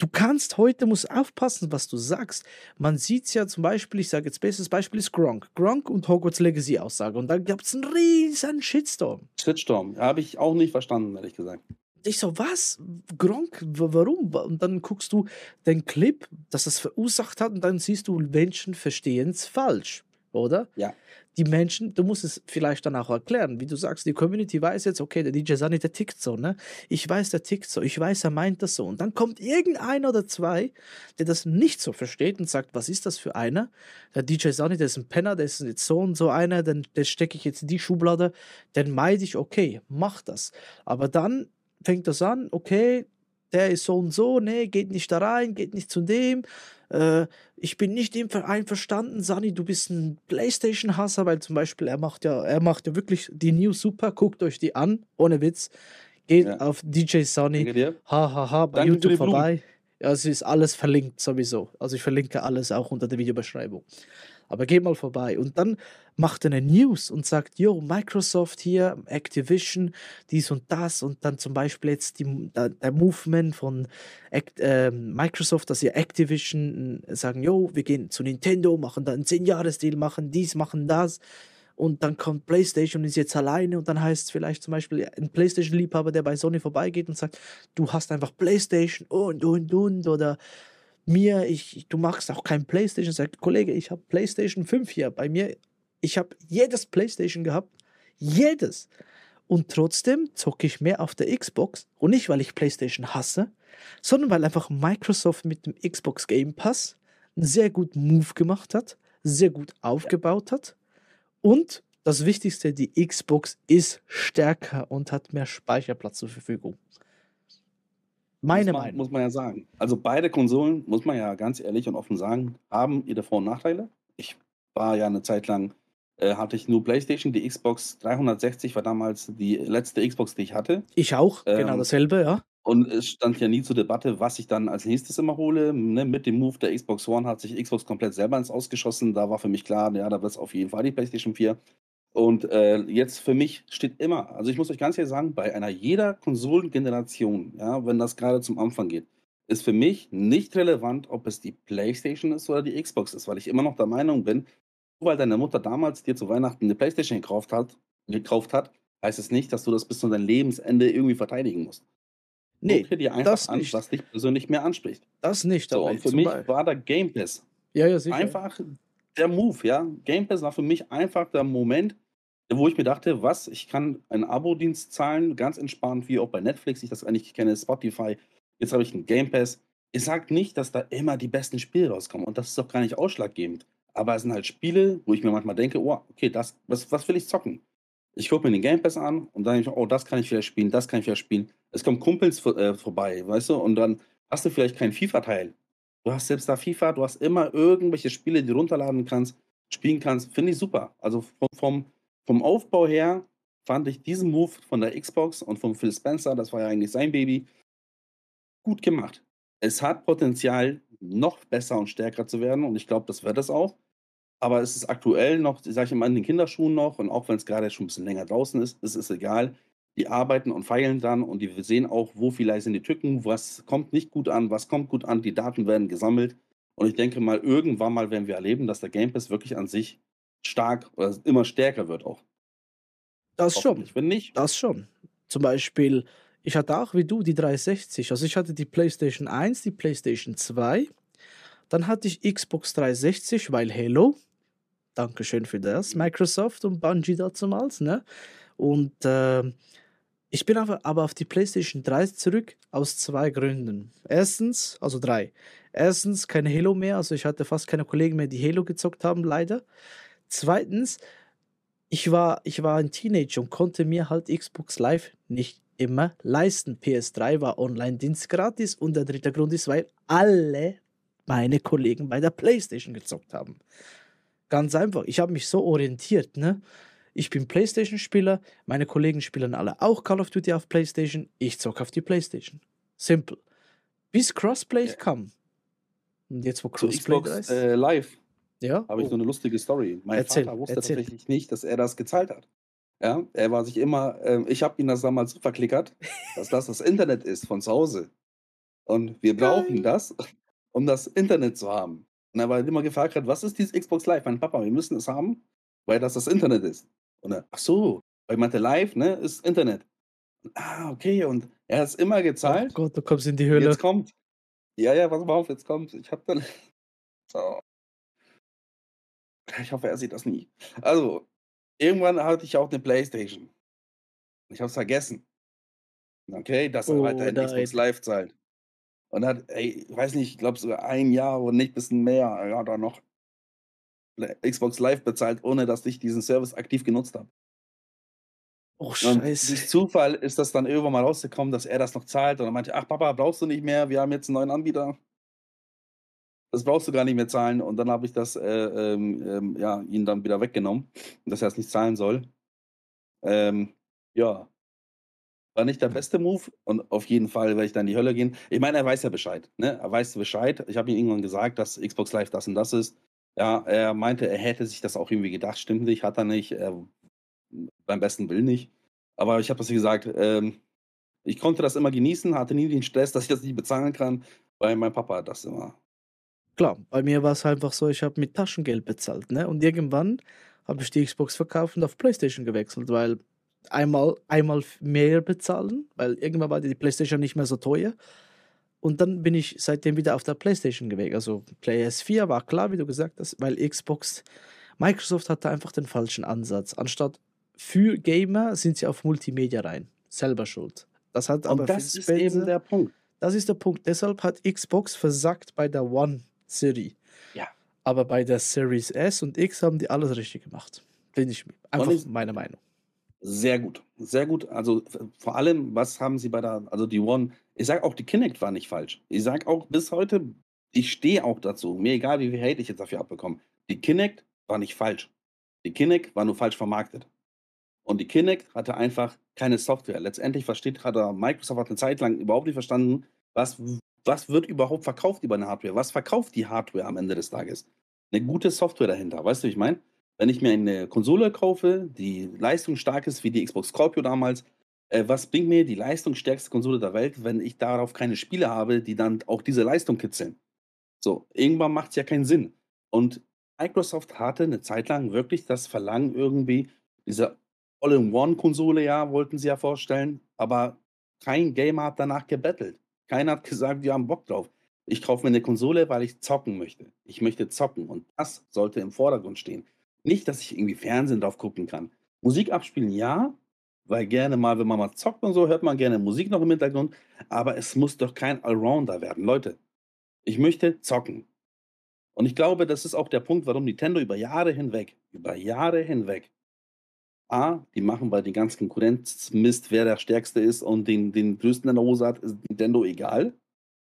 Du kannst heute, musst aufpassen, was du sagst. Man sieht es ja zum Beispiel, ich sage jetzt, bestes Beispiel ist Gronk. Gronk und Hogwarts Legacy Aussage. Und da gab es einen riesen Shitstorm. Shitstorm. Habe ich auch nicht verstanden, ehrlich gesagt. Ich so, was? Gronk, warum? Und dann guckst du den Clip, dass das verursacht hat, und dann siehst du, Menschen verstehen es falsch, oder? Ja. Die Menschen, du musst es vielleicht dann auch erklären, wie du sagst, die Community weiß jetzt, okay, der DJ Sunny, der tickt so, ne? Ich weiß, der tickt so, ich weiß, er meint das so. Und dann kommt irgendeiner oder zwei, der das nicht so versteht und sagt, was ist das für einer? Der DJ Sunny, der ist ein Penner, der ist jetzt so und so einer, den stecke ich jetzt in die Schublade, den meide ich, okay, mach das. Aber dann fängt das an, okay, der ist so und so, nee, geht nicht da rein, geht nicht zu dem. Äh, ich bin nicht einverstanden, Sani, du bist ein Playstation-Hasser, weil zum Beispiel er macht ja, er macht ja wirklich die News super, guckt euch die an, ohne Witz. Geht Ja. auf DJ Sunny, hahaha, bei Danke YouTube vorbei. Ja, es ist alles verlinkt sowieso. Also ich verlinke alles auch unter der Videobeschreibung. Aber geht mal vorbei. Und dann macht er eine News und sagt, yo, Microsoft hier, Activision, dies und das. Und dann zum Beispiel jetzt die, der, der Movement von Act, ähm, Microsoft, dass sie Activision äh, sagen, yo, wir gehen zu Nintendo, machen da einen 10-Jahres-Deal, machen dies, machen das. Und dann kommt PlayStation und ist jetzt alleine und dann heißt es vielleicht zum Beispiel ein PlayStation-Liebhaber, der bei Sony vorbeigeht und sagt, du hast einfach PlayStation und und und oder mir, ich, du magst auch kein PlayStation. Sagt, Kollege, ich habe PlayStation 5 hier. Bei mir, ich habe jedes PlayStation gehabt. Jedes. Und trotzdem zocke ich mehr auf der Xbox. Und nicht, weil ich PlayStation hasse, sondern weil einfach Microsoft mit dem Xbox Game Pass einen sehr guten Move gemacht hat, sehr gut aufgebaut hat. Und das Wichtigste, die Xbox ist stärker und hat mehr Speicherplatz zur Verfügung. Meine muss man, Meinung. Muss man ja sagen. Also beide Konsolen, muss man ja ganz ehrlich und offen sagen, haben ihre Vor- und Nachteile. Ich war ja eine Zeit lang, äh, hatte ich nur PlayStation, die Xbox 360 war damals die letzte Xbox, die ich hatte. Ich auch, genau Ähm, dasselbe, ja. Und es stand ja nie zur Debatte, was ich dann als nächstes immer hole. Ne, mit dem Move der Xbox One hat sich Xbox komplett selber ins Ausgeschossen. Da war für mich klar, ja, da wird es auf jeden Fall die PlayStation 4. Und äh, jetzt für mich steht immer, also ich muss euch ganz ehrlich sagen, bei einer jeder Konsolengeneration, ja, wenn das gerade zum Anfang geht, ist für mich nicht relevant, ob es die PlayStation ist oder die Xbox ist, weil ich immer noch der Meinung bin, weil deine Mutter damals dir zu Weihnachten eine Playstation gekauft hat gekauft hat, heißt es nicht, dass du das bis zu deinem Lebensende irgendwie verteidigen musst. Ne, Gucke dir das einfach an, nicht. was dich persönlich mehr anspricht. Das nicht, So, aber und für mich Bei war der Game Pass Ja, ja, sicher. einfach der Move, ja. Game Pass war für mich einfach der Moment, wo ich mir dachte: „Was, ich kann einen Abo-Dienst zahlen, ganz entspannt, wie auch bei Netflix, ich das eigentlich kenne, Spotify. Jetzt habe ich 'n Game Pass.“ Ich sage nicht, dass da immer die besten Spiele rauskommen und das ist auch gar nicht ausschlaggebend. Aber es sind halt Spiele, wo ich mir manchmal denke: „Oh, okay, das was was will ich zocken?“ Ich gucke mir den Game Pass an und dann denke ich: „Oh, das kann ich vielleicht spielen, das kann ich vielleicht spielen.“ Es kommen Kumpels äh, vorbei, weißt du? Und dann hast du vielleicht keinen FIFA-Teil. Du hast selbst da FIFA, du hast immer irgendwelche Spiele, die du runterladen kannst, spielen kannst. Finde ich super. Also, vom vom vom Aufbau her fand ich diesen Move von der Xbox und von Phil Spencer, das war ja eigentlich sein Baby gut gemacht. Es hat Potenzial, noch besser und stärker zu werden und ich glaube, das wird es auch. Aber es ist aktuell noch, sage ich mal, in den Kinderschuhen noch und auch wenn es gerade schon ein bisschen länger draußen ist, es ist egal. Die arbeiten und feilen dran und die sehen auch, wo vielleicht sind die Tücken, was kommt nicht gut an, was kommt gut an. Die Daten werden gesammelt und ich denke mal, irgendwann mal werden wir erleben, dass der Game Pass wirklich an sich stark oder immer stärker wird auch. Das schon. Wenn nicht Das schon. Zum Beispiel, ich hatte auch wie du die 360. Also, ich hatte die PlayStation 1, die PlayStation 2. Dann hatte ich Xbox 360, weil Halo. Dankeschön für das, Microsoft und Bungie dazumals, ne? Und, ähm, ich bin aber aber auf die PlayStation 3 zurück aus 2 Gründen. Erstens also 3. Erstens kein Halo mehr, also ich hatte fast keine Kollegen mehr, die Halo gezockt haben, leider. Zweitens, ich war ich war ein Teenager und konnte mir halt Xbox Live nicht immer leisten. PS3 war Onlinedienst gratis und der dritte Grund ist, weil alle meine Kollegen bei der PlayStation gezockt haben. Ganz einfach. Ich habe mich so orientiert, ne? Ich bin PlayStation-Spieler, meine Kollegen spielen alle auch Call of Duty auf PlayStation, ich zocke auf die PlayStation. Simple. Bis Crossplay Ja. kam. Und jetzt, wo zu Crossplay da Xbox, ist äh, Live ja? habe ich so Oh, eine lustige Story. Mein erzähl, Vater wusste erzähl. tatsächlich nicht, dass er das gezahlt hat. Ja, er war sich immer ähm, ich habe ihm das damals so verklickert, dass das das Internet ist von zu Hause. Und wir brauchen Geil. das, um das Internet zu haben. Und er war halt immer gefragt hat: „Was ist dieses Xbox Live?“ Mein Papa: „Wir müssen es haben, weil das das Internet ist.“ Und er: „Ach so“, weil ich meinte: „Live, ne, ist Internet.“ Ah, okay. Und er hat's immer Oh gezahlt. Gott, du kommst in die Und Hölle. jetzt kommt ja, ja, pass mal auf, jetzt kommt ich habe dann so. Ich hoffe, er sieht das nie. Also, irgendwann hatte ich auch 'ne Playstation. Ich habe es vergessen. Okay, dass er Oh weiterhin Xbox nein. Live zahlt. Und hat ey, ich weiß nicht, ich glaube sogar 1 Jahr oder nicht bisschen mehr, ja, hat er noch Xbox Live bezahlt, ohne dass ich diesen Service aktiv genutzt habe. Oh, Scheiße. durch Zufall ist das dann irgendwann mal rausgekommen, dass er das noch zahlt und er meinte: „Ach Papa, brauchst du nicht mehr, wir haben jetzt 'n neuen Anbieter.“ Das brauchst du gar nicht mehr zahlen und dann habe ich das, äh, ähm, ähm, ja, ihn dann wieder weggenommen, dass er es nicht zahlen soll. Ähm, ja. War nicht der beste Move und auf jeden Fall werde ich da in die Hölle gehen. Ich meine, er weiß ja Bescheid, ne? Er weiß Bescheid. Ich habe ihm irgendwann gesagt, dass Xbox Live das und das ist. Ja, er meinte, er hätte sich das auch irgendwie gedacht. Stimmt nicht, hat er nicht. Er beim besten Willen nicht. Aber ich habe das wie gesagt, ähm, ich konnte das immer genießen, hatte nie den Stress, dass ich das nicht bezahlen kann, weil mein Papa hat das immer. Klar, bei mir war's einfach so, ich habe mit Taschengeld bezahlt, ne? Und irgendwann habe ich die Xbox verkauft und auf PlayStation gewechselt, weil einmal einmal mehr bezahlen, weil irgendwann war die PlayStation nicht mehr so teuer. Und dann bin ich seitdem wieder auf der PlayStation gewesen. Also PS4 war klar, wie du gesagt hast, weil Xbox Microsoft hatte einfach den falschen Ansatz. Anstatt für Gamer sind sie auf Multimedia rein. Selber schuld. Das hat aber Und das ist eben Spencer der Punkt. das ist der Punkt. Deshalb hat Xbox versagt bei der One Series. Ja. Aber bei der Series S und X haben die alles richtig gemacht. Finde ich einfach ich meine Meinung. Sehr gut, sehr gut. Also, vor allem, was haben sie bei der also die One ich sage auch, die Kinect war nicht falsch. Ich sage auch bis heute, ich stehe auch dazu, mir egal, wie viel Hate ich jetzt dafür abbekomme. Die Kinect war nicht falsch. Die Kinect war nur falsch vermarktet. Und die Kinect hatte einfach keine Software. Letztendlich versteht hat Microsoft hat 'ne Zeit lang überhaupt nicht verstanden, was was wird überhaupt verkauft über 'ne Hardware? Was verkauft die Hardware am Ende des Tages? 'Ne gute Software dahinter. Weißt du, wie ich meine? Wenn ich mir eine Konsole kaufe, die leistungsstark ist wie die Xbox Scorpio damals, äh, was bringt mir die leistungsstärkste Konsole der Welt, wenn ich darauf keine Spiele habe, die dann auch diese Leistung kitzeln? So, irgendwann macht's ja keinen Sinn. Und Microsoft hatte eine Zeit lang wirklich das Verlangen irgendwie diese All-in-One-Konsole, ja, wollten sie ja vorstellen, aber kein Gamer hat danach gebettelt. Keiner hat gesagt: „Wir haben Bock drauf.“ Ich kaufe mir eine Konsole, weil ich zocken möchte. Ich möchte zocken und das sollte im Vordergrund stehen. Nicht, dass ich irgendwie Fernsehen drauf gucken kann. Musik abspielen, ja, weil gerne mal, wenn man mal zockt und so, hört man gerne Musik noch im Hintergrund, aber es muss doch kein Allrounder werden. Leute, ich möchte zocken. Und ich glaube, das ist auch der Punkt, warum Nintendo über Jahre hinweg über Jahre hinweg A, die machen bei den ganzen Konkurrenzmist, wer der Stärkste ist und den den Größten in der Hose hat, ist Nintendo egal.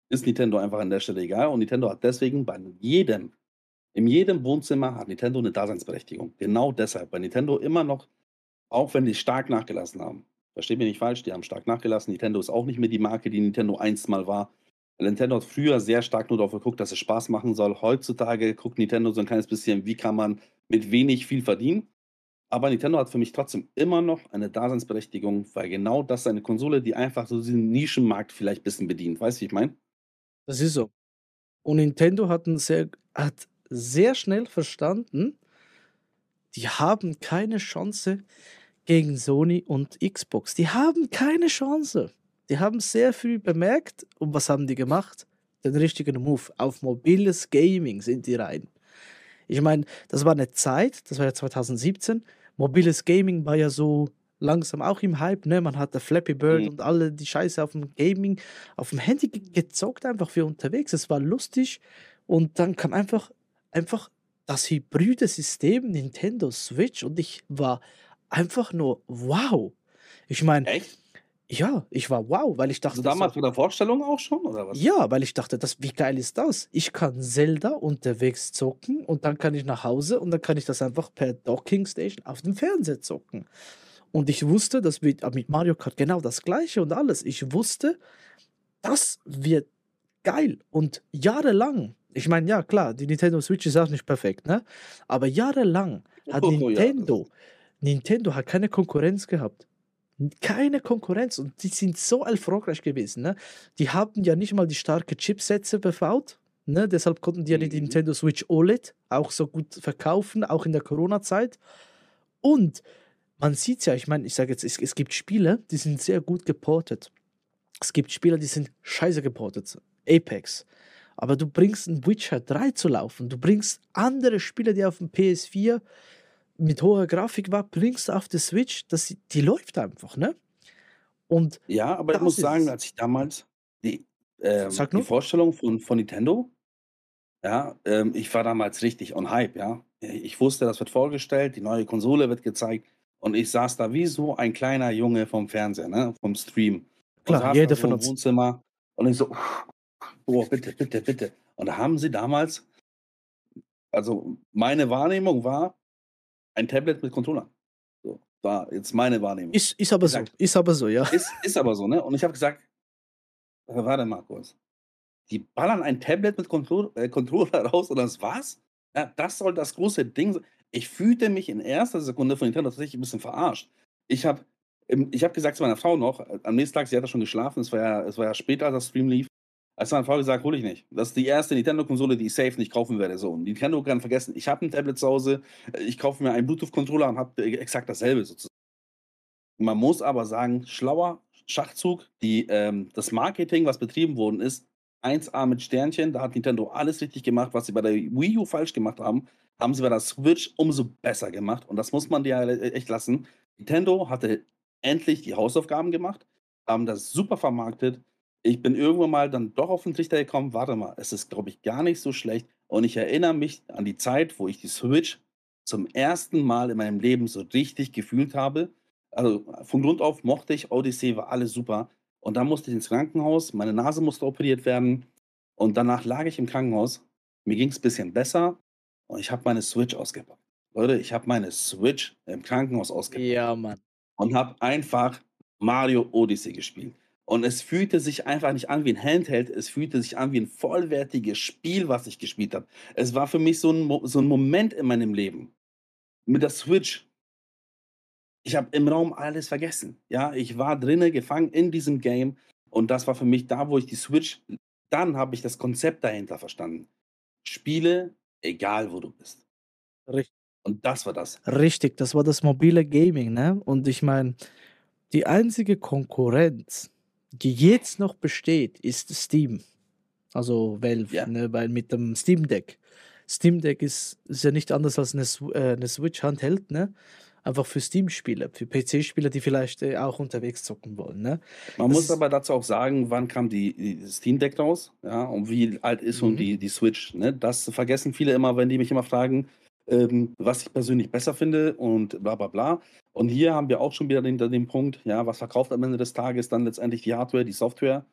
Ist Nintendo einfach an der Stelle egal und Nintendo hat deswegen bei jedem in jedem Wohnzimmer hat Nintendo 'ne Daseinsberechtigung. Genau deshalb, weil Nintendo immer noch auch wenn die stark nachgelassen haben versteht mich nicht falsch, die haben stark nachgelassen. Nintendo ist auch nicht mehr die Marke, die Nintendo einst mal war. Nintendo hat früher sehr stark nur darauf geguckt, dass es Spaß machen soll. Heutzutage guckt Nintendo so 'n kleines bisschen, wie kann man mit wenig viel verdienen. Aber Nintendo hat für mich trotzdem immer noch eine Daseinsberechtigung, weil genau das ist eine Konsole, die einfach so diesen Nischenmarkt vielleicht bisschen bedient. Weißt du, wie ich meine? Das ist so. Und Nintendo hat sehr hat sehr schnell verstanden die haben keine Chance gegen Sony und Xbox. Die haben keine Chance. Die haben sehr früh bemerkt und was haben die gemacht? Den richtigen Move. Auf mobiles Gaming sind die rein. Ich meine, das war 'ne Zeit, das war ja 2017. Mobiles Gaming war ja so langsam auch im Hype, ne? Man hatte Flappy Bird Mhm. und alle die Scheiße aufm Gaming aufm Handy ge gezockt einfach für unterwegs. Es war lustig und dann kam einfach einfach das hybride System Nintendo Switch und ich war einfach nur wow. Ich meine? Ja, ich war wow, weil ich Also, dachte so damals bei der Vorstellung auch schon oder was? ja, weil ich dachte: „Das wie geil ist das? Ich kann Zelda unterwegs zocken und dann kann ich nach Hause und dann kann ich das einfach per Docking Station auf dem Fernseher zocken.“ Und ich wusste, das wird a mit Mario Kart genau das Gleiche und alles. Ich wusste, das wird geil und jahrelang ich meine, ja klar, die Nintendo Switch ist auch nicht perfekt, ne? Aber jahrelang hat Oh ja, Nintendo Nintendo hat keine Konkurrenz gehabt. Keine Konkurrenz und die sind so erfolgreich gewesen, ne? Die haben ja nicht mal die starke Chipsätze bebaut, ne? Deshalb konnten die ja die Mhm. Nintendo Switch OLED auch so gut verkaufen, auch in der Corona-Zeit. Und man sieht's ja, ich meine, ich sage jetzt, es es gibt Spiele, die sind sehr gut geportet. Es gibt Spiele, die sind scheiße geportet, Apex. Aber du bringst 'n Witcher 3 zu laufen. Du bringst andere Spiele, die aufm PS4 mit hoher Grafik war, bringst du auf die Switch, das die läuft einfach, ne? Und Ja, aber ich muss sagen, als ich damals die ähm, die. Vorstellung von von Nintendo ja, ähm, ich war damals richtig on Hype, ja. Ich wusste, das wird vorgestellt, die neue Konsole wird gezeigt und ich saß da wie so ein kleiner Junge vorm Fernseher, ne, vom Stream Klar, jeder so von uns. Wohnzimmer und ich so: „Oh, bitte, bitte, bitte.“ Und da haben sie damals also, meine Wahrnehmung war ein Tablet mit Controller. So, war jetzt meine Wahrnehmung. Ist ist aber Ich so ist aber so, ja. ist ist aber so, ne? Und ich habe gesagt: „Äh, warte mal kurz. Die ballern ein Tablet mit Contro äh, Controller raus und das war's? Ja, das soll das große Ding s“ Ich fühlte mich in erster Sekunde von Nintendo tatsächlich 'n bisschen verarscht. Ich habe ich habe gesagt zu meiner Frau noch äh, am nächsten Tag sie hat ja schon geschlafen, es war ja es war ja später, als der Stream lief. Als meine Frau gesagt: „Hole ich nicht. Das ist die erste Nintendo-Konsole, die ich safe nicht kaufen werde“, so. Und Nintendo kann vergessen. Ich habe 'n Tablet zu Hause, äh, ich kaufe mir einen Bluetooth-Controller und habe, äh, exakt dasselbe sozu Man muss aber sagen, schlauer Schachzug, die ähm, das Marketing, was betrieben worden ist, 1A mit Sternchen. Da hat Nintendo alles richtig gemacht. Was sie bei der Wii U falsch gemacht haben, haben sie bei der Switch umso besser gemacht und das muss man dir halt e echt lassen. Nintendo hatte endlich die Hausaufgaben gemacht, haben das super vermarktet. Ich bin irgendwann mal dann doch auf den Trichter gekommen: „Warte mal, es ist, glaube ich, gar nicht so schlecht.“ Und ich erinnere mich an die Zeit, wo ich die Switch zum ersten Mal in meinem Leben so richtig gefühlt habe. Also, von Grund auf mochte ich Odyssey, war alles super. Und dann musste ich ins Krankenhaus, meine Nase musste operiert werden und danach lag ich im Krankenhaus. Mir ging's bisschen besser und ich habe meine Switch ausgepackt. Leute, ich habe meine Switch im Krankenhaus ausgepackt Ja, Mann. und habe einfach Mario Odyssey gespielt. Und es fühlte sich einfach nicht an wie 'n Handheld, es fühlte sich an wie 'n vollwertiges Spiel, was ich gespielt habe. Es war für mich so 'n Mo so 'n Moment in meinem Leben. Mit der Switch ich habe im Raum alles vergessen. Ja, ich war drinnen gefangen in diesem Game und das war für mich da, wo ich die Switch dann habe ich das Konzept dahinter verstanden. Spiele, egal wo du bist. Richt Und das war das. Richtig, das war das mobile Gaming, ne? Und ich meine, die einzige Konkurrenz, die jetzt noch besteht, ist Steam. Also Valve, Ja. ne? Weil mit dem Steam Deck. Steam Deck ist, ist ja nicht anders als eine, äh, eine Switch-Handheld, ne? Einfach für Steam-Spieler, für PC-Spieler, die vielleicht äh, auch unterwegs zocken wollen, ne? Man Das muss aber dazu auch sagen, wann kam die, die Steam Deck raus, ja, und wie alt ist schon Mhm. die, die Switch. Ne? Das vergessen viele immer, wenn die mich immer fragen, ähm, was ich persönlich besser finde und bla bla bla. Und hier haben wir auch schon wieder den, den Punkt, ja, was verkauft am Ende des Tages dann letztendlich die Hardware, die Software.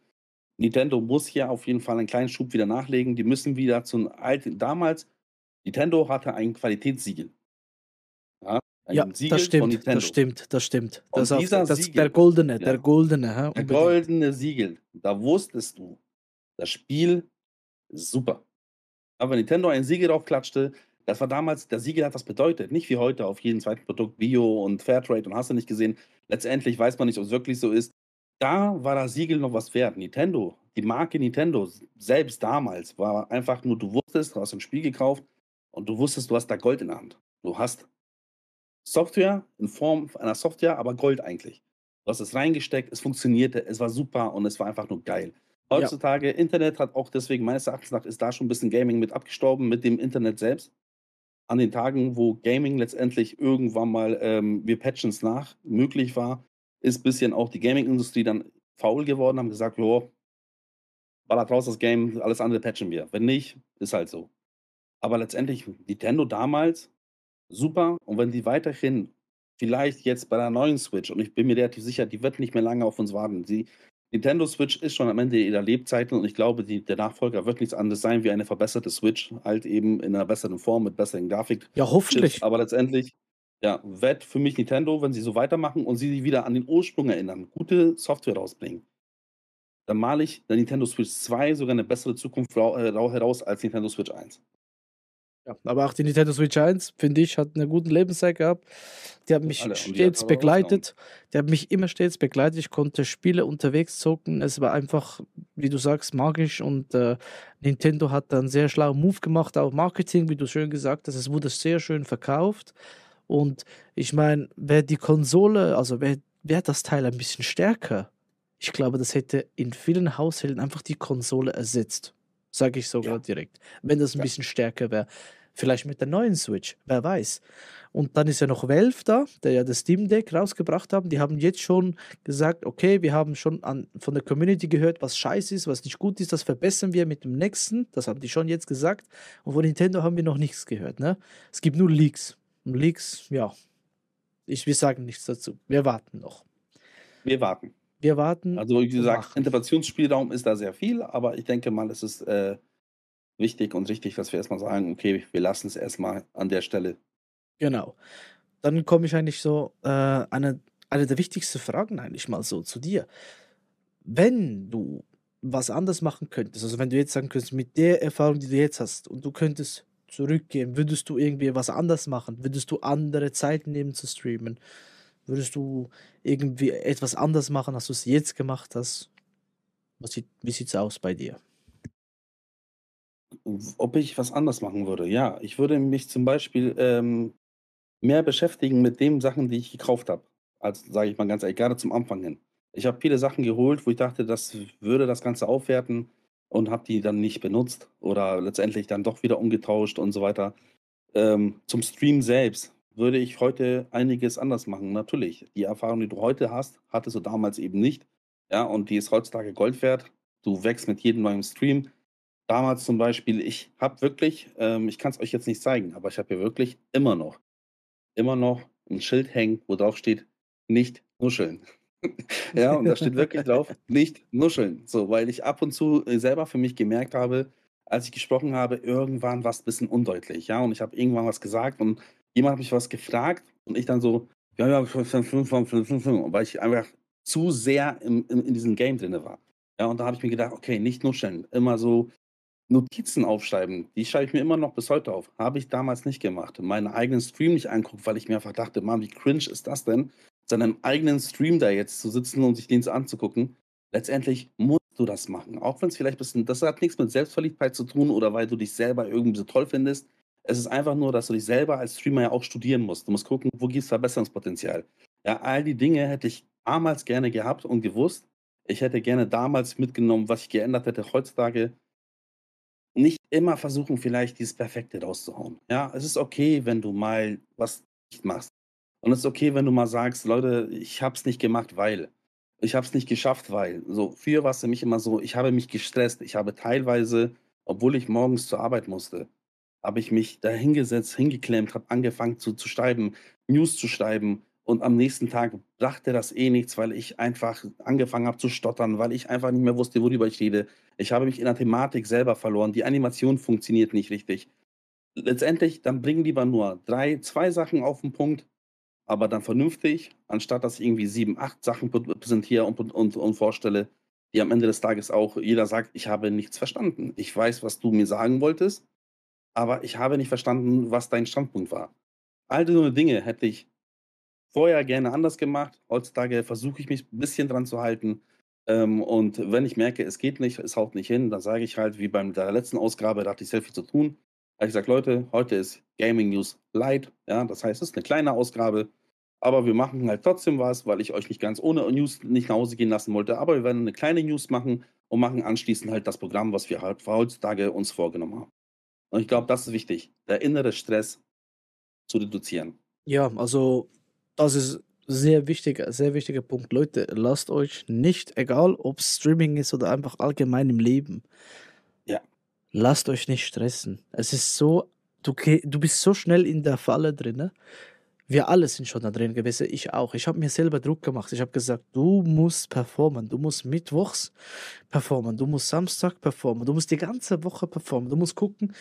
Nintendo muss hier auf jeden Fall einen kleinen Schub wieder nachlegen. Die müssen wieder zu alten. Damals, Nintendo hatte ein Qualitätssiegel. Ja, ein Ja, Siegel das stimmt, das stimmt, das stimmt. Und Das, dieser das Siegel- der goldene, Ja. der goldene, hä? Der goldene Siegel, da wusstest du, das Spiel ist super. Aber Nintendo ein Siegel draufklatschte, das war damals, der Siegel hat was bedeutet. Nicht wie heute auf jedem zweiten Produkt Bio und Fairtrade und hast du nicht gesehen. Letztendlich weiß man nicht, ob es wirklich so ist. Da war das Siegel noch was wert. Nintendo, die Marke Nintendo, selbst damals, war einfach nur, du wusstest, du hast ein Spiel gekauft und du wusstest, du hast da Gold in der Hand. Du hast Software in Form einer Software, aber Gold eigentlich. Du hast es reingesteckt, es funktionierte, es war super und es war einfach nur geil. Ja. Heutzutage, Internet hat auch deswegen meines Erachtens nach, ist da schon ein bisschen Gaming mit abgestorben, mit dem Internet selbst. An den Tagen, wo Gaming letztendlich irgendwann mal, ähm, wir patchen es nach, möglich war, ist bisschen auch die Gaming-Industrie dann faul geworden, haben gesagt, jo, ballert raus das Game, alles andere patchen wir. Wenn nicht, ist halt so. Aber letztendlich, Nintendo damals, super. Und wenn die weiterhin, vielleicht jetzt bei der neuen Switch, und ich bin mir relativ sicher, die wird nicht mehr lange auf uns warten. Die Nintendo Switch ist schon am Ende ihrer Lebzeiten und ich glaube, die, der Nachfolger wird nichts anderes sein wie eine verbesserte Switch, halt eben in einer besseren Form, mit besseren Grafik. Ja, hoffentlich. Aber letztendlich, ja, wird für mich Nintendo, wenn sie so weitermachen und sie sich wieder an den Ursprung erinnern, gute Software rausbringen, dann male ich der Nintendo Switch 2 sogar eine bessere Zukunft äh, rau- heraus als Nintendo Switch 1. Ja, aber auch die Nintendo Switch 1, finde ich, hat eine gute Lebenszeit gehabt. Die hat mich alle. Hat stets aber begleitet. Die hat mich immer stets begleitet. Ich konnte Spiele unterwegs zocken. Es war einfach, wie du sagst, magisch. Und äh, Nintendo hat dann sehr schlauen Move gemacht, auch Marketing, wie du schön gesagt hast. Es wurde sehr schön verkauft. Und ich meine, wäre die Konsole, also wäre wär das Teil ein bisschen stärker, ich glaube, das hätte in vielen Haushalten einfach die Konsole ersetzt. Sage ich sogar Ja. direkt. Wenn das ein Ja. bisschen stärker wäre. Vielleicht mit der neuen Switch, wer weiß. Und dann ist ja noch Valve da, der ja das Steam Deck rausgebracht haben. Die haben jetzt schon gesagt, okay, wir haben schon an, von der Community gehört, was scheiße ist, was nicht gut ist, das verbessern wir mit dem nächsten. Das haben die schon jetzt gesagt. Und von Nintendo haben wir noch nichts gehört. Ne? Es gibt nur Leaks. Und Leaks, ja, ich, wir sagen nichts dazu. Wir warten noch. Wir warten. Wir warten. Also wie gesagt. Interpretationsspielraum ist da sehr viel, aber ich denke mal, es ist äh, wichtig und richtig, dass wir erstmal sagen, okay, wir lassen es erstmal an der Stelle. Genau. Dann komme ich eigentlich so, äh, eine, eine der wichtigsten Fragen eigentlich mal so zu dir. Wenn du was anders machen könntest, also wenn du jetzt sagen könntest, mit der Erfahrung, die du jetzt hast, und du könntest zurückgehen, würdest du irgendwie was anders machen? Würdest du andere Zeiten nehmen zu streamen? Würdest du irgendwie etwas anders machen, als du es jetzt gemacht hast? Was sieht, wie sieht es aus bei dir? Ob ich was anders machen würde? Ja, ich würde mich zum Beispiel ähm, mehr beschäftigen mit den Sachen, die ich gekauft habe. Als, sage ich mal ganz ehrlich, gerade zum Anfang hin. Ich habe viele Sachen geholt, wo ich dachte, das würde das Ganze aufwerten und habe die dann nicht benutzt oder letztendlich dann doch wieder umgetauscht und so weiter. Ähm, zum Stream selbst würde ich heute einiges anders machen. Natürlich, die Erfahrung, die du heute hast, hattest du damals eben nicht. Ja, und die ist heutzutage Gold wert. Du wächst mit jedem neuen Stream. Damals zum Beispiel, ich habe wirklich, ähm, ich kann es euch jetzt nicht zeigen, aber ich habe hier wirklich immer noch, immer noch ein Schild hängen, wo drauf steht, nicht nuscheln. ja, und da steht wirklich drauf, nicht nuscheln. So, weil ich ab und zu äh, selber für mich gemerkt habe, als ich gesprochen habe, irgendwann war es ein bisschen undeutlich. Ja, und ich habe irgendwann was gesagt und jemand hat mich was gefragt und ich dann so, ja, ja, weil ich einfach zu sehr im, im, in diesem Game drin war. Ja, und da habe ich mir gedacht, okay, nicht nuscheln, immer so Notizen aufschreiben, die schreibe ich mir immer noch bis heute auf. Habe ich damals nicht gemacht. Meinen eigenen Stream nicht anguckt, weil ich mir einfach dachte, Mann, wie cringe ist das denn, seinem eigenen Stream da jetzt zu sitzen und sich den so anzugucken. Letztendlich musst du das machen. Auch wenn es vielleicht ein bisschen, das hat nichts mit Selbstverliebtheit zu tun oder weil du dich selber irgendwie so toll findest. Es ist einfach nur, dass du dich selber als Streamer ja auch studieren musst. Du musst gucken, wo gibt's Verbesserungspotenzial. Ja, all die Dinge hätte ich damals gerne gehabt und gewusst. Ich hätte gerne damals mitgenommen, was ich geändert hätte. Heutzutage nicht immer versuchen, vielleicht dieses Perfekte rauszuhauen. Ja, es ist okay, wenn du mal was nicht machst. Und es ist okay, wenn du mal sagst, Leute, ich habe es nicht gemacht, weil. Ich habe es nicht geschafft, weil. So, früher war es mich immer so, ich habe mich gestresst. Ich habe teilweise, obwohl ich morgens zur Arbeit musste, habe ich mich da hingesetzt, hingeklemmt, habe angefangen zu, zu schreiben, News zu schreiben. Und am nächsten Tag brachte das eh nichts, weil ich einfach angefangen habe zu stottern, weil ich einfach nicht mehr wusste, worüber ich rede. Ich habe mich in der Thematik selber verloren. Die Animation funktioniert nicht richtig. Letztendlich, dann bringen lieber nur drei, zwei Sachen auf den Punkt, aber dann vernünftig, anstatt dass ich irgendwie sieben, acht Sachen präsentiere und, und, und vorstelle, die am Ende des Tages auch jeder sagt, ich habe nichts verstanden. Ich weiß, was du mir sagen wolltest, aber ich habe nicht verstanden, was dein Standpunkt war. All diese Dinge hätte ich vorher gerne anders gemacht. Heutzutage versuche ich mich ein bisschen dran zu halten. Ähm, und wenn ich merke, es geht nicht, es haut nicht hin, dann sage ich halt, wie bei der letzten Ausgabe, da hatte ich sehr viel zu tun. Ich gesagt, Leute, heute ist Gaming News Light. Ja, das heißt, es ist eine kleine Ausgabe. Aber wir machen halt trotzdem was, weil ich euch nicht ganz ohne News nicht nach Hause gehen lassen wollte. Aber wir werden eine kleine News machen und machen anschließend halt das Programm, was wir halt heutzutage uns vorgenommen haben. Und ich glaube, das ist wichtig, der innere Stress zu reduzieren. Ja, also das ist sehr wichtiger, sehr wichtiger Punkt. Leute, lasst euch nicht, egal ob Streaming ist oder einfach allgemein im Leben, Ja. lasst euch nicht stressen. Es ist so, du, du bist so schnell in der Falle drin. Wir alle sind schon da drin gewesen, ich auch. Ich habe mir selber Druck gemacht. Ich habe gesagt, du musst performen. Du musst mittwochs performen. Du musst Samstag performen. Du musst die ganze Woche performen. Du musst gucken.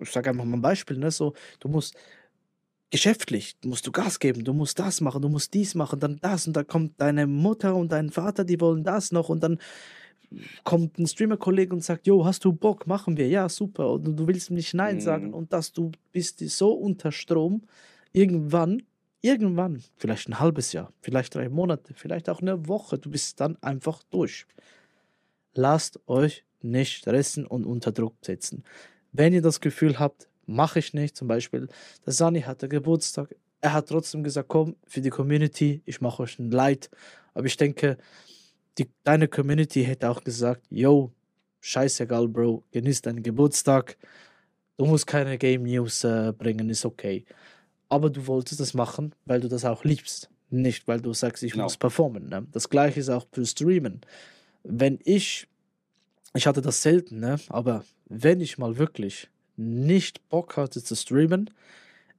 Ich sage einfach mal ein Beispiel, ne? So, du musst geschäftlich musst du Gas geben, du musst das machen, du musst dies machen, dann das und dann kommt deine Mutter und dein Vater, die wollen das noch und dann kommt ein Streamer-Kollege und sagt, jo, hast du Bock, machen wir, ja, super und du willst nicht Nein sagen Mhm. und dass du bist so unter Strom, irgendwann, irgendwann, vielleicht ein halbes Jahr, vielleicht drei Monate, vielleicht auch eine Woche, du bist dann einfach durch. Lasst euch nicht stressen und unter Druck setzen. Wenn ihr das Gefühl habt, mache ich nicht, zum Beispiel, der Sani hatte Geburtstag, er hat trotzdem gesagt, komm, für die Community, ich mache euch ein Leid. Aber ich denke, die, deine Community hätte auch gesagt, yo, scheißegal, Bro, genieß deinen Geburtstag, du musst keine Game News äh, bringen, ist okay. Aber du wolltest das machen, weil du das auch liebst. Nicht, weil du sagst, ich Genau. muss performen. Ne? Das gleiche ist auch für Streamen. Wenn ich, ich hatte das selten, ne? aber wenn ich mal wirklich nicht Bock hatte zu streamen,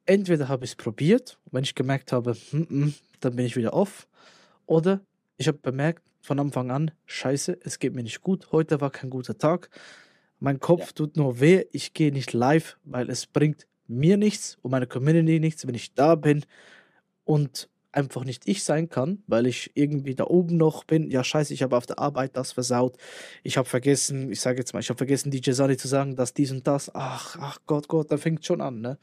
entweder habe ich es probiert, wenn ich gemerkt habe, hm, hm, dann bin ich wieder off, oder ich habe bemerkt von Anfang an, scheiße, es geht mir nicht gut, heute war kein guter Tag, mein Kopf Ja. tut nur weh, ich gehe nicht live, weil es bringt mir nichts und meine Community nichts, wenn ich da bin und einfach nicht ich sein kann, weil ich irgendwie da oben noch bin. Ja, scheiße, ich habe auf der Arbeit das versaut. Ich habe vergessen, ich sage jetzt mal, ich habe vergessen, DJ Sani zu sagen, dass dies und das. Ach, ach Gott, Gott, da fängt schon an, ne?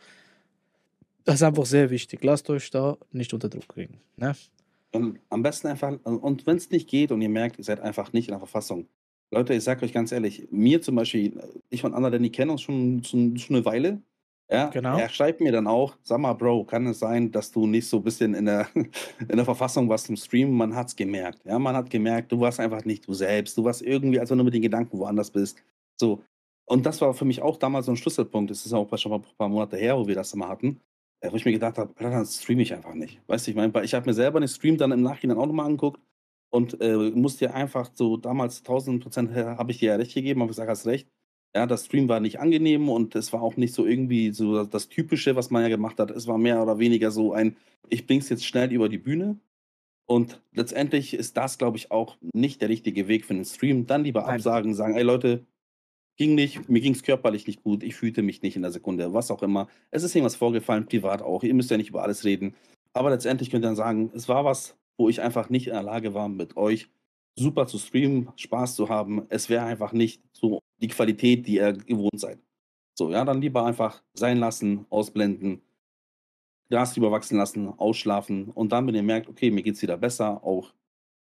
Das ist einfach sehr wichtig. Lasst euch da nicht unter Druck kriegen, ne? Und am besten einfach, und wenn es nicht geht und ihr merkt, ihr seid einfach nicht in der Verfassung. Leute, ich sage euch ganz ehrlich, mir zum Beispiel, ich und Anna, denn die kennen uns schon, schon, schon eine Weile. Ja, Genau. er schreibt mir dann auch, sag mal, Bro, kann es sein, dass du nicht so ein bisschen in der, in der Verfassung warst zum Streamen? Man hat es gemerkt. Ja, man hat gemerkt, du warst einfach nicht du selbst. Du warst irgendwie, als wenn du mit den Gedanken woanders bist. So. Und das war für mich auch damals so ein Schlüsselpunkt. Das ist auch schon mal ein paar Monate her, wo wir das mal hatten. äh, Wo ich mir gedacht habe, dann streame ich einfach nicht. Weißt du, ich meine, weil ich habe mir selber den Stream dann im Nachhinein auch nochmal angeguckt und äh, musste dir einfach so damals 1000 Prozent habe ich dir ja recht gegeben, aber ich sage, hast recht. Ja, das Stream war nicht angenehm und es war auch nicht so irgendwie so das Typische, was man ja gemacht hat. Es war mehr oder weniger so ein, ich bring's jetzt schnell über die Bühne. Und letztendlich ist das, glaube ich, auch nicht der richtige Weg für einen Stream. Dann lieber Nein. absagen, sagen, ey Leute, ging nicht, mir ging es körperlich nicht gut, ich fühlte mich nicht in der Sekunde, was auch immer. Es ist irgendwas vorgefallen, privat auch. Ihr müsst ja nicht über alles reden. Aber letztendlich könnt ihr dann sagen, es war was, wo ich einfach nicht in der Lage war, mit euch super zu streamen, Spaß zu haben. Es wäre einfach nicht so die Qualität, die ihr gewohnt seid. So, ja, dann lieber einfach sein lassen, ausblenden, Gras drüber wachsen lassen, ausschlafen und dann, wenn ihr merkt, okay, mir geht's wieder besser, auch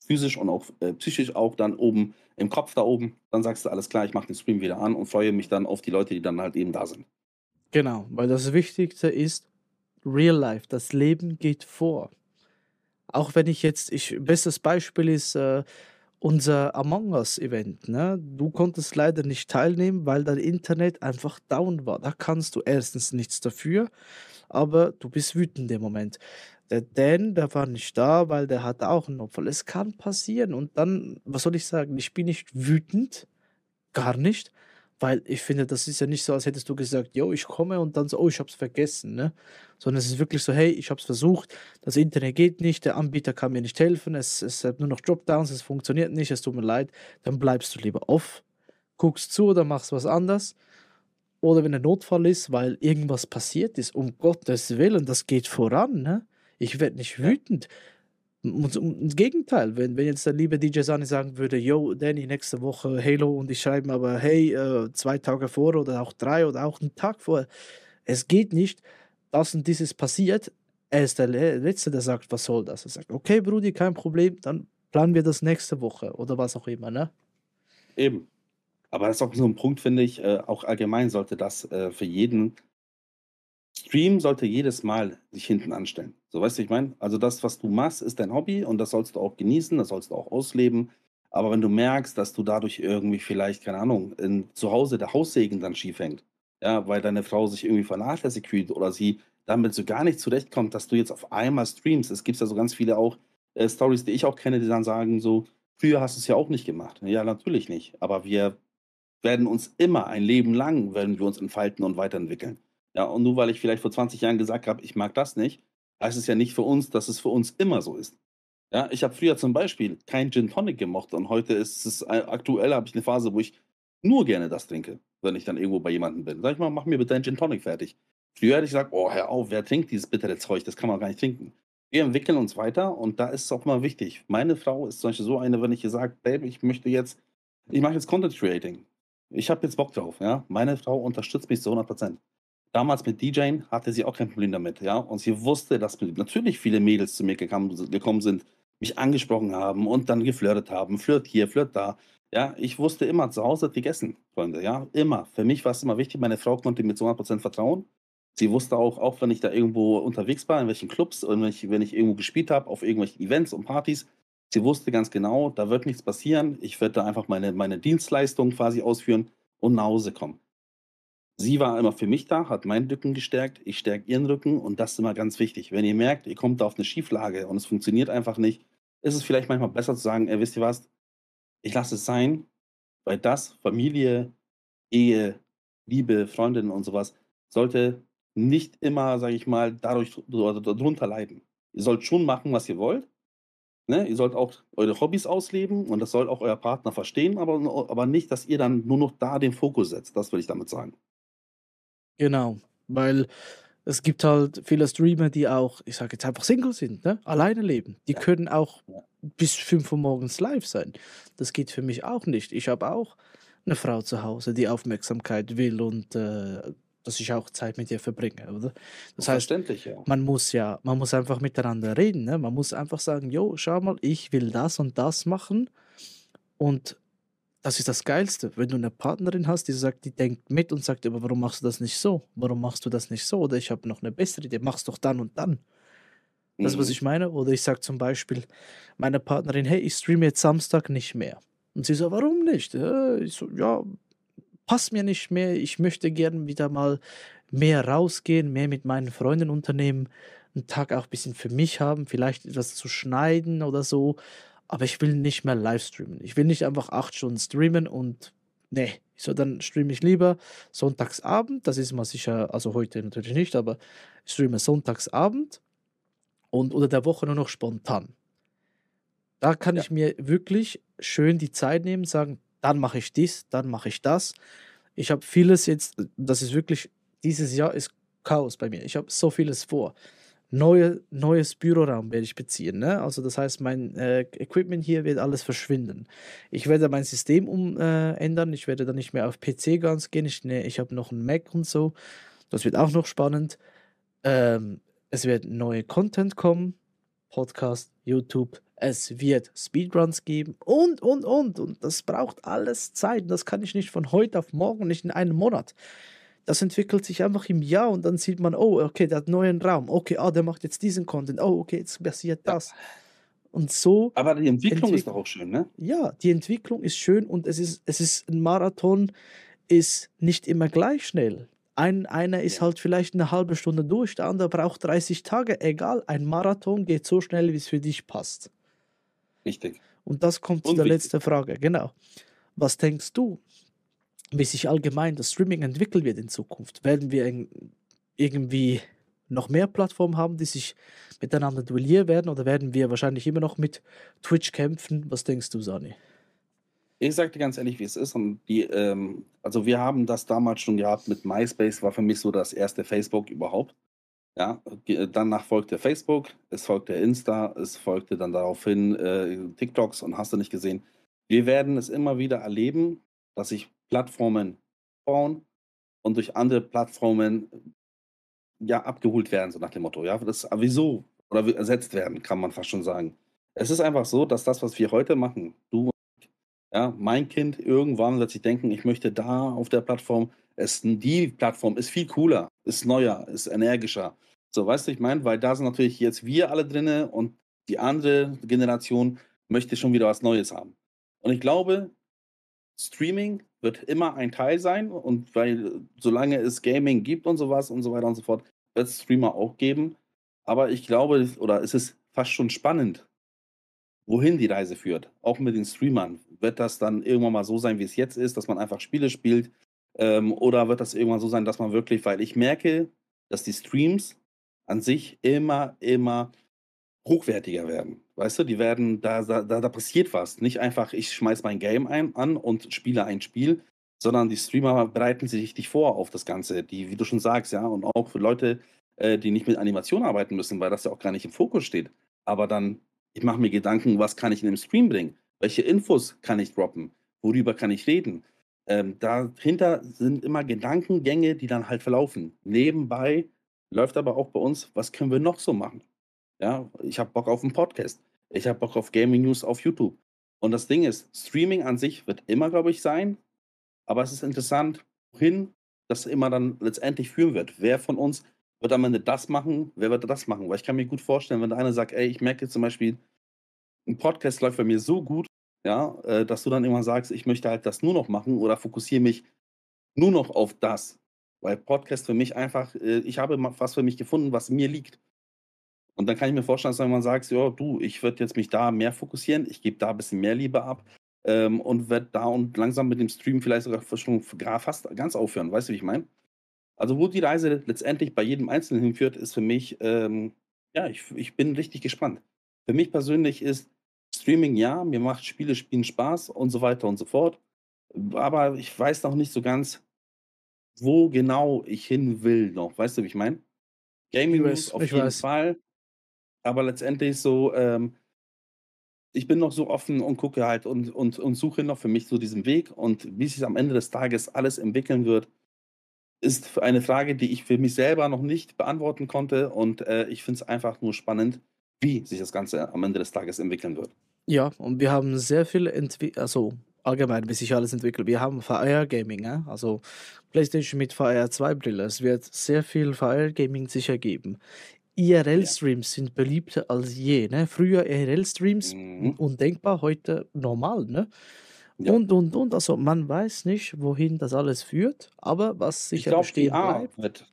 physisch und auch äh, psychisch auch dann oben im Kopf da oben, dann sagst du alles klar, ich mache den Stream wieder an und freue mich dann auf die Leute, die dann halt eben da sind. Genau, weil das Wichtigste ist Real Life. Das Leben geht vor. Auch wenn ich jetzt, ich, bestes Beispiel ist äh, unser Among Us Event. Ne? Du konntest leider nicht teilnehmen, weil dein Internet einfach down war. Da kannst du erstens nichts dafür, aber du bist wütend im Moment. Der Dan, der war nicht da, weil der hat auch einen Opfer. Es kann passieren. Und dann, was soll ich sagen? Ich bin nicht wütend, gar nicht. Weil ich finde, das ist ja nicht so, als hättest du gesagt, yo, ich komme und dann so, oh, ich hab's vergessen, ne? Sondern es ist wirklich so, hey, ich hab's versucht, das Internet geht nicht, der Anbieter kann mir nicht helfen, es, es hat nur noch Dropdowns, es funktioniert nicht, es tut mir leid, dann bleibst du lieber off, guckst zu oder machst was anderes. Oder wenn ein Notfall ist, weil irgendwas passiert ist, um Gottes Willen, das geht voran, ne? Ich werde nicht wütend. Im Gegenteil, wenn, wenn jetzt der liebe DJ Sani sagen würde, yo, Danny, nächste Woche Halo und ich schreibe aber, hey, äh, zwei Tage vor oder auch drei oder auch einen Tag vor, es geht nicht, das und dieses passiert, er ist der Letzte, der sagt, was soll das? Er sagt, okay, Brudi, kein Problem, dann planen wir das nächste Woche oder was auch immer, ne? Eben. Aber das ist auch so ein Punkt, finde ich, äh, auch allgemein sollte das äh, für jeden Stream sollte jedes Mal sich hinten anstellen. So, weißt du, ich meine? Also das, was du machst, ist dein Hobby und das sollst du auch genießen, das sollst du auch ausleben. Aber wenn du merkst, dass du dadurch irgendwie vielleicht, keine Ahnung, in, zu Hause der Haussegen dann schief hängt, ja, weil deine Frau sich irgendwie vernachlässigt fühlt oder sie damit so gar nicht zurechtkommt, dass du jetzt auf einmal streamst. Es gibt ja so ganz viele auch äh, Stories, die ich auch kenne, die dann sagen so, früher hast du es ja auch nicht gemacht. Ja, natürlich nicht. Aber wir werden uns immer ein Leben lang, werden wir uns entfalten und weiterentwickeln. Ja, und nur weil ich vielleicht vor 20 Jahren gesagt habe, ich mag das nicht, heißt es ja nicht für uns, dass es für uns immer so ist. Ja, ich habe früher zum Beispiel kein Gin Tonic gemocht und heute ist es äh, aktuell habe ich eine Phase, wo ich nur gerne das trinke, wenn ich dann irgendwo bei jemandem bin. Sag ich mal, mach mir bitte einen Gin Tonic fertig. Früher hätte ich gesagt, oh, hör auf, wer trinkt dieses bittere Zeug, das kann man gar nicht trinken. Wir entwickeln uns weiter und da ist es auch mal wichtig. Meine Frau ist zum Beispiel so eine, wenn ich ihr sage, Babe, ich möchte jetzt, ich mache jetzt Content Creating. Ich habe jetzt Bock drauf, ja. Meine Frau unterstützt mich zu 100 Prozent damals mit DJing hatte sie auch kein Problem damit, ja. Und sie wusste, dass natürlich viele Mädels zu mir gekommen, sind, mich angesprochen haben und dann geflirtet haben. Flirt hier, flirt da. Ja, ich wusste immer, zu Hause hat gegessen, Freunde, ja, immer. Für mich war es immer wichtig, meine Frau konnte mir zu 100% vertrauen. Sie wusste auch, auch wenn ich da irgendwo unterwegs war, in welchen Clubs und wenn ich, wenn ich irgendwo gespielt habe, auf irgendwelchen Events und Partys, sie wusste ganz genau, da wird nichts passieren. Ich werde da einfach meine, meine Dienstleistung quasi ausführen und nach Hause kommen. Sie war immer für mich da, hat meinen Rücken gestärkt, ich stärke ihren Rücken und das ist immer ganz wichtig. Wenn ihr merkt, ihr kommt da auf eine Schieflage und es funktioniert einfach nicht, ist es vielleicht manchmal besser zu sagen, ey, wisst ihr was, ich lasse es sein, weil das, Familie, Ehe, Liebe, Freundinnen und sowas, sollte nicht immer, sage ich mal, dadurch darunter leiden. Ihr sollt schon machen, was ihr wollt. Ne? Ihr sollt auch eure Hobbys ausleben und das soll auch euer Partner verstehen, aber, aber nicht, dass ihr dann nur noch da den Fokus setzt. Das will ich damit sagen. Genau, weil es gibt halt viele Streamer, die auch, ich sage jetzt einfach Single sind, ne? alleine leben. Die Ja. können auch bis 5 Uhr morgens live sein. Das geht für mich auch nicht. Ich habe auch eine Frau zu Hause, die Aufmerksamkeit will und äh, dass ich auch Zeit mit ihr verbringe, oder? Das heißt, ja. man muss ja, man muss einfach miteinander reden. Ne? Man muss einfach sagen, jo, schau mal, ich will das und das machen und das ist das Geilste, wenn du eine Partnerin hast, die sagt, die denkt mit und sagt, aber warum machst du das nicht so? Warum machst du das nicht so? Oder ich habe noch eine bessere Idee, mach's doch dann und dann. Das ist, was mhm. ich meine. Oder ich sage zum Beispiel meiner Partnerin, hey, ich streame jetzt Samstag nicht mehr. Und sie so, warum nicht? Ich so, ja, passt mir nicht mehr. Ich möchte gern wieder mal mehr rausgehen, mehr mit meinen Freunden unternehmen, einen Tag auch ein bisschen für mich haben, vielleicht etwas zu schneiden oder so aber ich will nicht mehr live streamen. Ich will nicht einfach acht Stunden streamen und nee, so dann streame ich lieber Sonntagsabend. Das ist mal sicher, also heute natürlich nicht, aber ich streame Sonntagsabend und unter der Woche nur noch spontan. Da kann ja. ich mir wirklich schön die Zeit nehmen, sagen, dann mache ich dies, dann mache ich das. Ich habe vieles jetzt, das ist wirklich, dieses Jahr ist Chaos bei mir. Ich habe so vieles vor neue, neues Büroraum werde ich beziehen. Ne? Also das heißt, mein äh, Equipment hier wird alles verschwinden. Ich werde mein System umändern. Äh, ich werde dann nicht mehr auf PC ganz gehen. Ich, ne, ich habe noch einen Mac und so. Das wird auch noch spannend. Ähm, es wird neue Content kommen. Podcast, YouTube. Es wird Speedruns geben und, und, und. Und das braucht alles Zeit. Das kann ich nicht von heute auf morgen, nicht in einem Monat. Das entwickelt sich einfach im Jahr und dann sieht man, oh, okay, der hat einen neuen Raum. Okay, ah, der macht jetzt diesen Content. Oh, okay, jetzt passiert Ja. das. Und so Aber die Entwicklung ist doch auch schön, ne? ja, die Entwicklung ist schön und es ist, es ist ein Marathon, ist nicht immer gleich schnell. Ein, einer ist Ja. halt vielleicht eine halbe Stunde durch, der andere braucht 30 Tage. Egal, ein Marathon geht so schnell, wie es für dich passt. Richtig. Und das kommt zu Und der wichtig. letzten Frage. Genau. Was denkst du, wie sich allgemein das Streaming entwickeln wird in Zukunft? Werden wir irgendwie noch mehr Plattformen haben, die sich miteinander duellieren werden oder werden wir wahrscheinlich immer noch mit Twitch kämpfen? Was denkst du, Sani? Ich sag dir ganz ehrlich, wie es ist. Die, ähm, also wir haben das damals schon gehabt mit MySpace, war für mich so das erste Facebook überhaupt. Ja, danach folgte Facebook, es folgte Insta, es folgte dann daraufhin äh, TikToks und hast du nicht gesehen. Wir werden es immer wieder erleben, dass sich Plattformen bauen und durch andere Plattformen ja abgeholt werden, so nach dem Motto. Ja, das wieso oder ersetzt werden, kann man fast schon sagen. Es ist einfach so, dass das, was wir heute machen, du ja, mein Kind irgendwann wird sich denken, ich möchte da auf der Plattform, es, die Plattform ist viel cooler, ist neuer, ist energischer. So, weißt du, ich meine, weil da sind natürlich jetzt wir alle drinne und die andere Generation möchte schon wieder was Neues haben. Und ich glaube, Streaming wird immer ein Teil sein und weil solange es Gaming gibt und sowas und so weiter und so fort, wird es Streamer auch geben. Aber ich glaube, oder es ist fast schon spannend, wohin die Reise führt, auch mit den Streamern. Wird das dann irgendwann mal so sein, wie es jetzt ist, dass man einfach Spiele spielt? Ähm, oder wird das irgendwann so sein, dass man wirklich, weil ich merke, dass die Streams an sich immer, immer hochwertiger werden. Weißt du, die werden, da, da, da passiert was. Nicht einfach, ich schmeiß mein Game ein, an und spiele ein Spiel, sondern die Streamer bereiten sich richtig vor auf das Ganze. Die, wie du schon sagst, ja, und auch für Leute, äh, die nicht mit Animation arbeiten müssen, weil das ja auch gar nicht im Fokus steht. Aber dann, ich mache mir Gedanken, was kann ich in dem Stream bringen? Welche Infos kann ich droppen? Worüber kann ich reden? Ähm, dahinter sind immer Gedankengänge, die dann halt verlaufen. Nebenbei läuft aber auch bei uns, was können wir noch so machen? Ja, ich habe Bock auf einen Podcast. Ich habe Bock auf Gaming News auf YouTube. Und das Ding ist, Streaming an sich wird immer, glaube ich, sein. Aber es ist interessant, wohin das immer dann letztendlich führen wird. Wer von uns wird am Ende das machen, wer wird das machen? Weil ich kann mir gut vorstellen, wenn der eine sagt, ey, ich merke zum Beispiel, ein Podcast läuft bei mir so gut, ja, äh, dass du dann immer sagst, ich möchte halt das nur noch machen oder fokussiere mich nur noch auf das. Weil Podcast für mich einfach, äh, ich habe was für mich gefunden, was mir liegt. Und dann kann ich mir vorstellen, dass wenn man sagt, ja, du, ich würde jetzt mich da mehr fokussieren, ich gebe da ein bisschen mehr Liebe ab ähm, und werde da und langsam mit dem Stream vielleicht sogar schon fast ganz aufhören. Weißt du, wie ich meine? Also, wo die Reise letztendlich bei jedem Einzelnen hinführt, ist für mich, ähm, ja, ich, ich bin richtig gespannt. Für mich persönlich ist Streaming ja, mir macht Spiele spielen Spaß und so weiter und so fort. Aber ich weiß noch nicht so ganz, wo genau ich hin will noch. Weißt du, wie ich meine? Gaming Ich weiß, auf jeden weiß. Fall. Aber letztendlich so, ähm, ich bin noch so offen und gucke halt und, und, und suche noch für mich so diesen Weg. Und wie sich am Ende des Tages alles entwickeln wird, ist eine Frage, die ich für mich selber noch nicht beantworten konnte. Und äh, ich finde es einfach nur spannend, wie sich das Ganze am Ende des Tages entwickeln wird. Ja, und wir haben sehr viel entwickelt, also allgemein, wie sich alles entwickelt. Wir haben VR Gaming, ja? also PlayStation mit VR 2 Brille. Es wird sehr viel VR Gaming sicher geben. IRL-Streams sind beliebter als je. Ne? Früher IRL-Streams Mhm. undenkbar, heute normal. Ne? Ja. Und, und, und. Also man weiß nicht, wohin das alles führt, aber was Ich sicher glaube, bestehen VR bleibt. wird.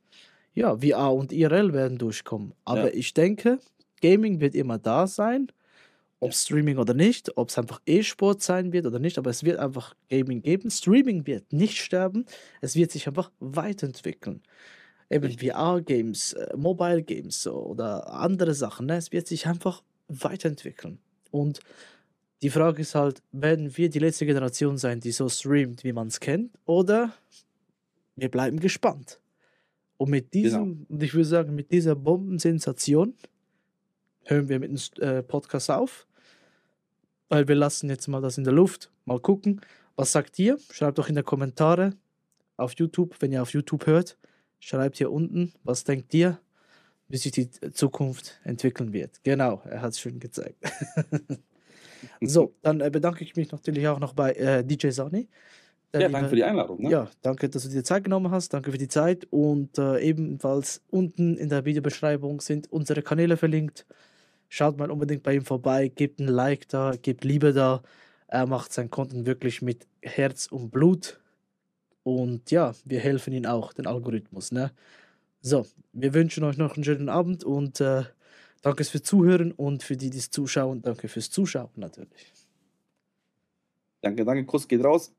Ja, VR und IRL werden durchkommen. Aber Ja. ich denke, Gaming wird immer da sein. Ob Ja. Streaming oder nicht, ob es einfach E-Sport sein wird oder nicht, aber es wird einfach Gaming geben. Streaming wird nicht sterben, es wird sich einfach weiterentwickeln. Eben. VR-Games, äh, Mobile-Games oder andere Sachen, ne? es wird sich einfach weiterentwickeln. Und die Frage ist halt, werden wir die letzte Generation sein, die so streamt, wie man es kennt, oder wir bleiben gespannt. Und mit Genau. diesem, und ich würde sagen, mit dieser Bombensensation hören wir mit dem äh, Podcast auf, weil wir lassen jetzt mal das in der Luft. Mal gucken, was sagt ihr? Schreibt doch in die Kommentare auf YouTube, wenn ihr auf YouTube hört. Schreibt hier unten, was denkt ihr, wie sich die Zukunft entwickeln wird. Genau, er hat es schön gezeigt. so, dann äh, bedanke ich mich natürlich auch noch bei äh, DJ Sani. Ja, danke für die Einladung, ne? ja, danke, dass du dir Zeit genommen hast. Danke für die Zeit und, äh, ebenfalls unten in der Videobeschreibung sind unsere Kanäle verlinkt. Schaut mal unbedingt bei ihm vorbei, gebt ein Like da, gebt Liebe da. Er macht sein Content wirklich mit Herz und Blut und ja, wir helfen ihm auch, den Algorithmus, ne? So, wir wünschen euch noch einen schönen Abend und, äh, danke fürs Zuhören und für die, die's zuschauen, danke fürs Zuschauen natürlich. Danke, danke. Kuss geht raus.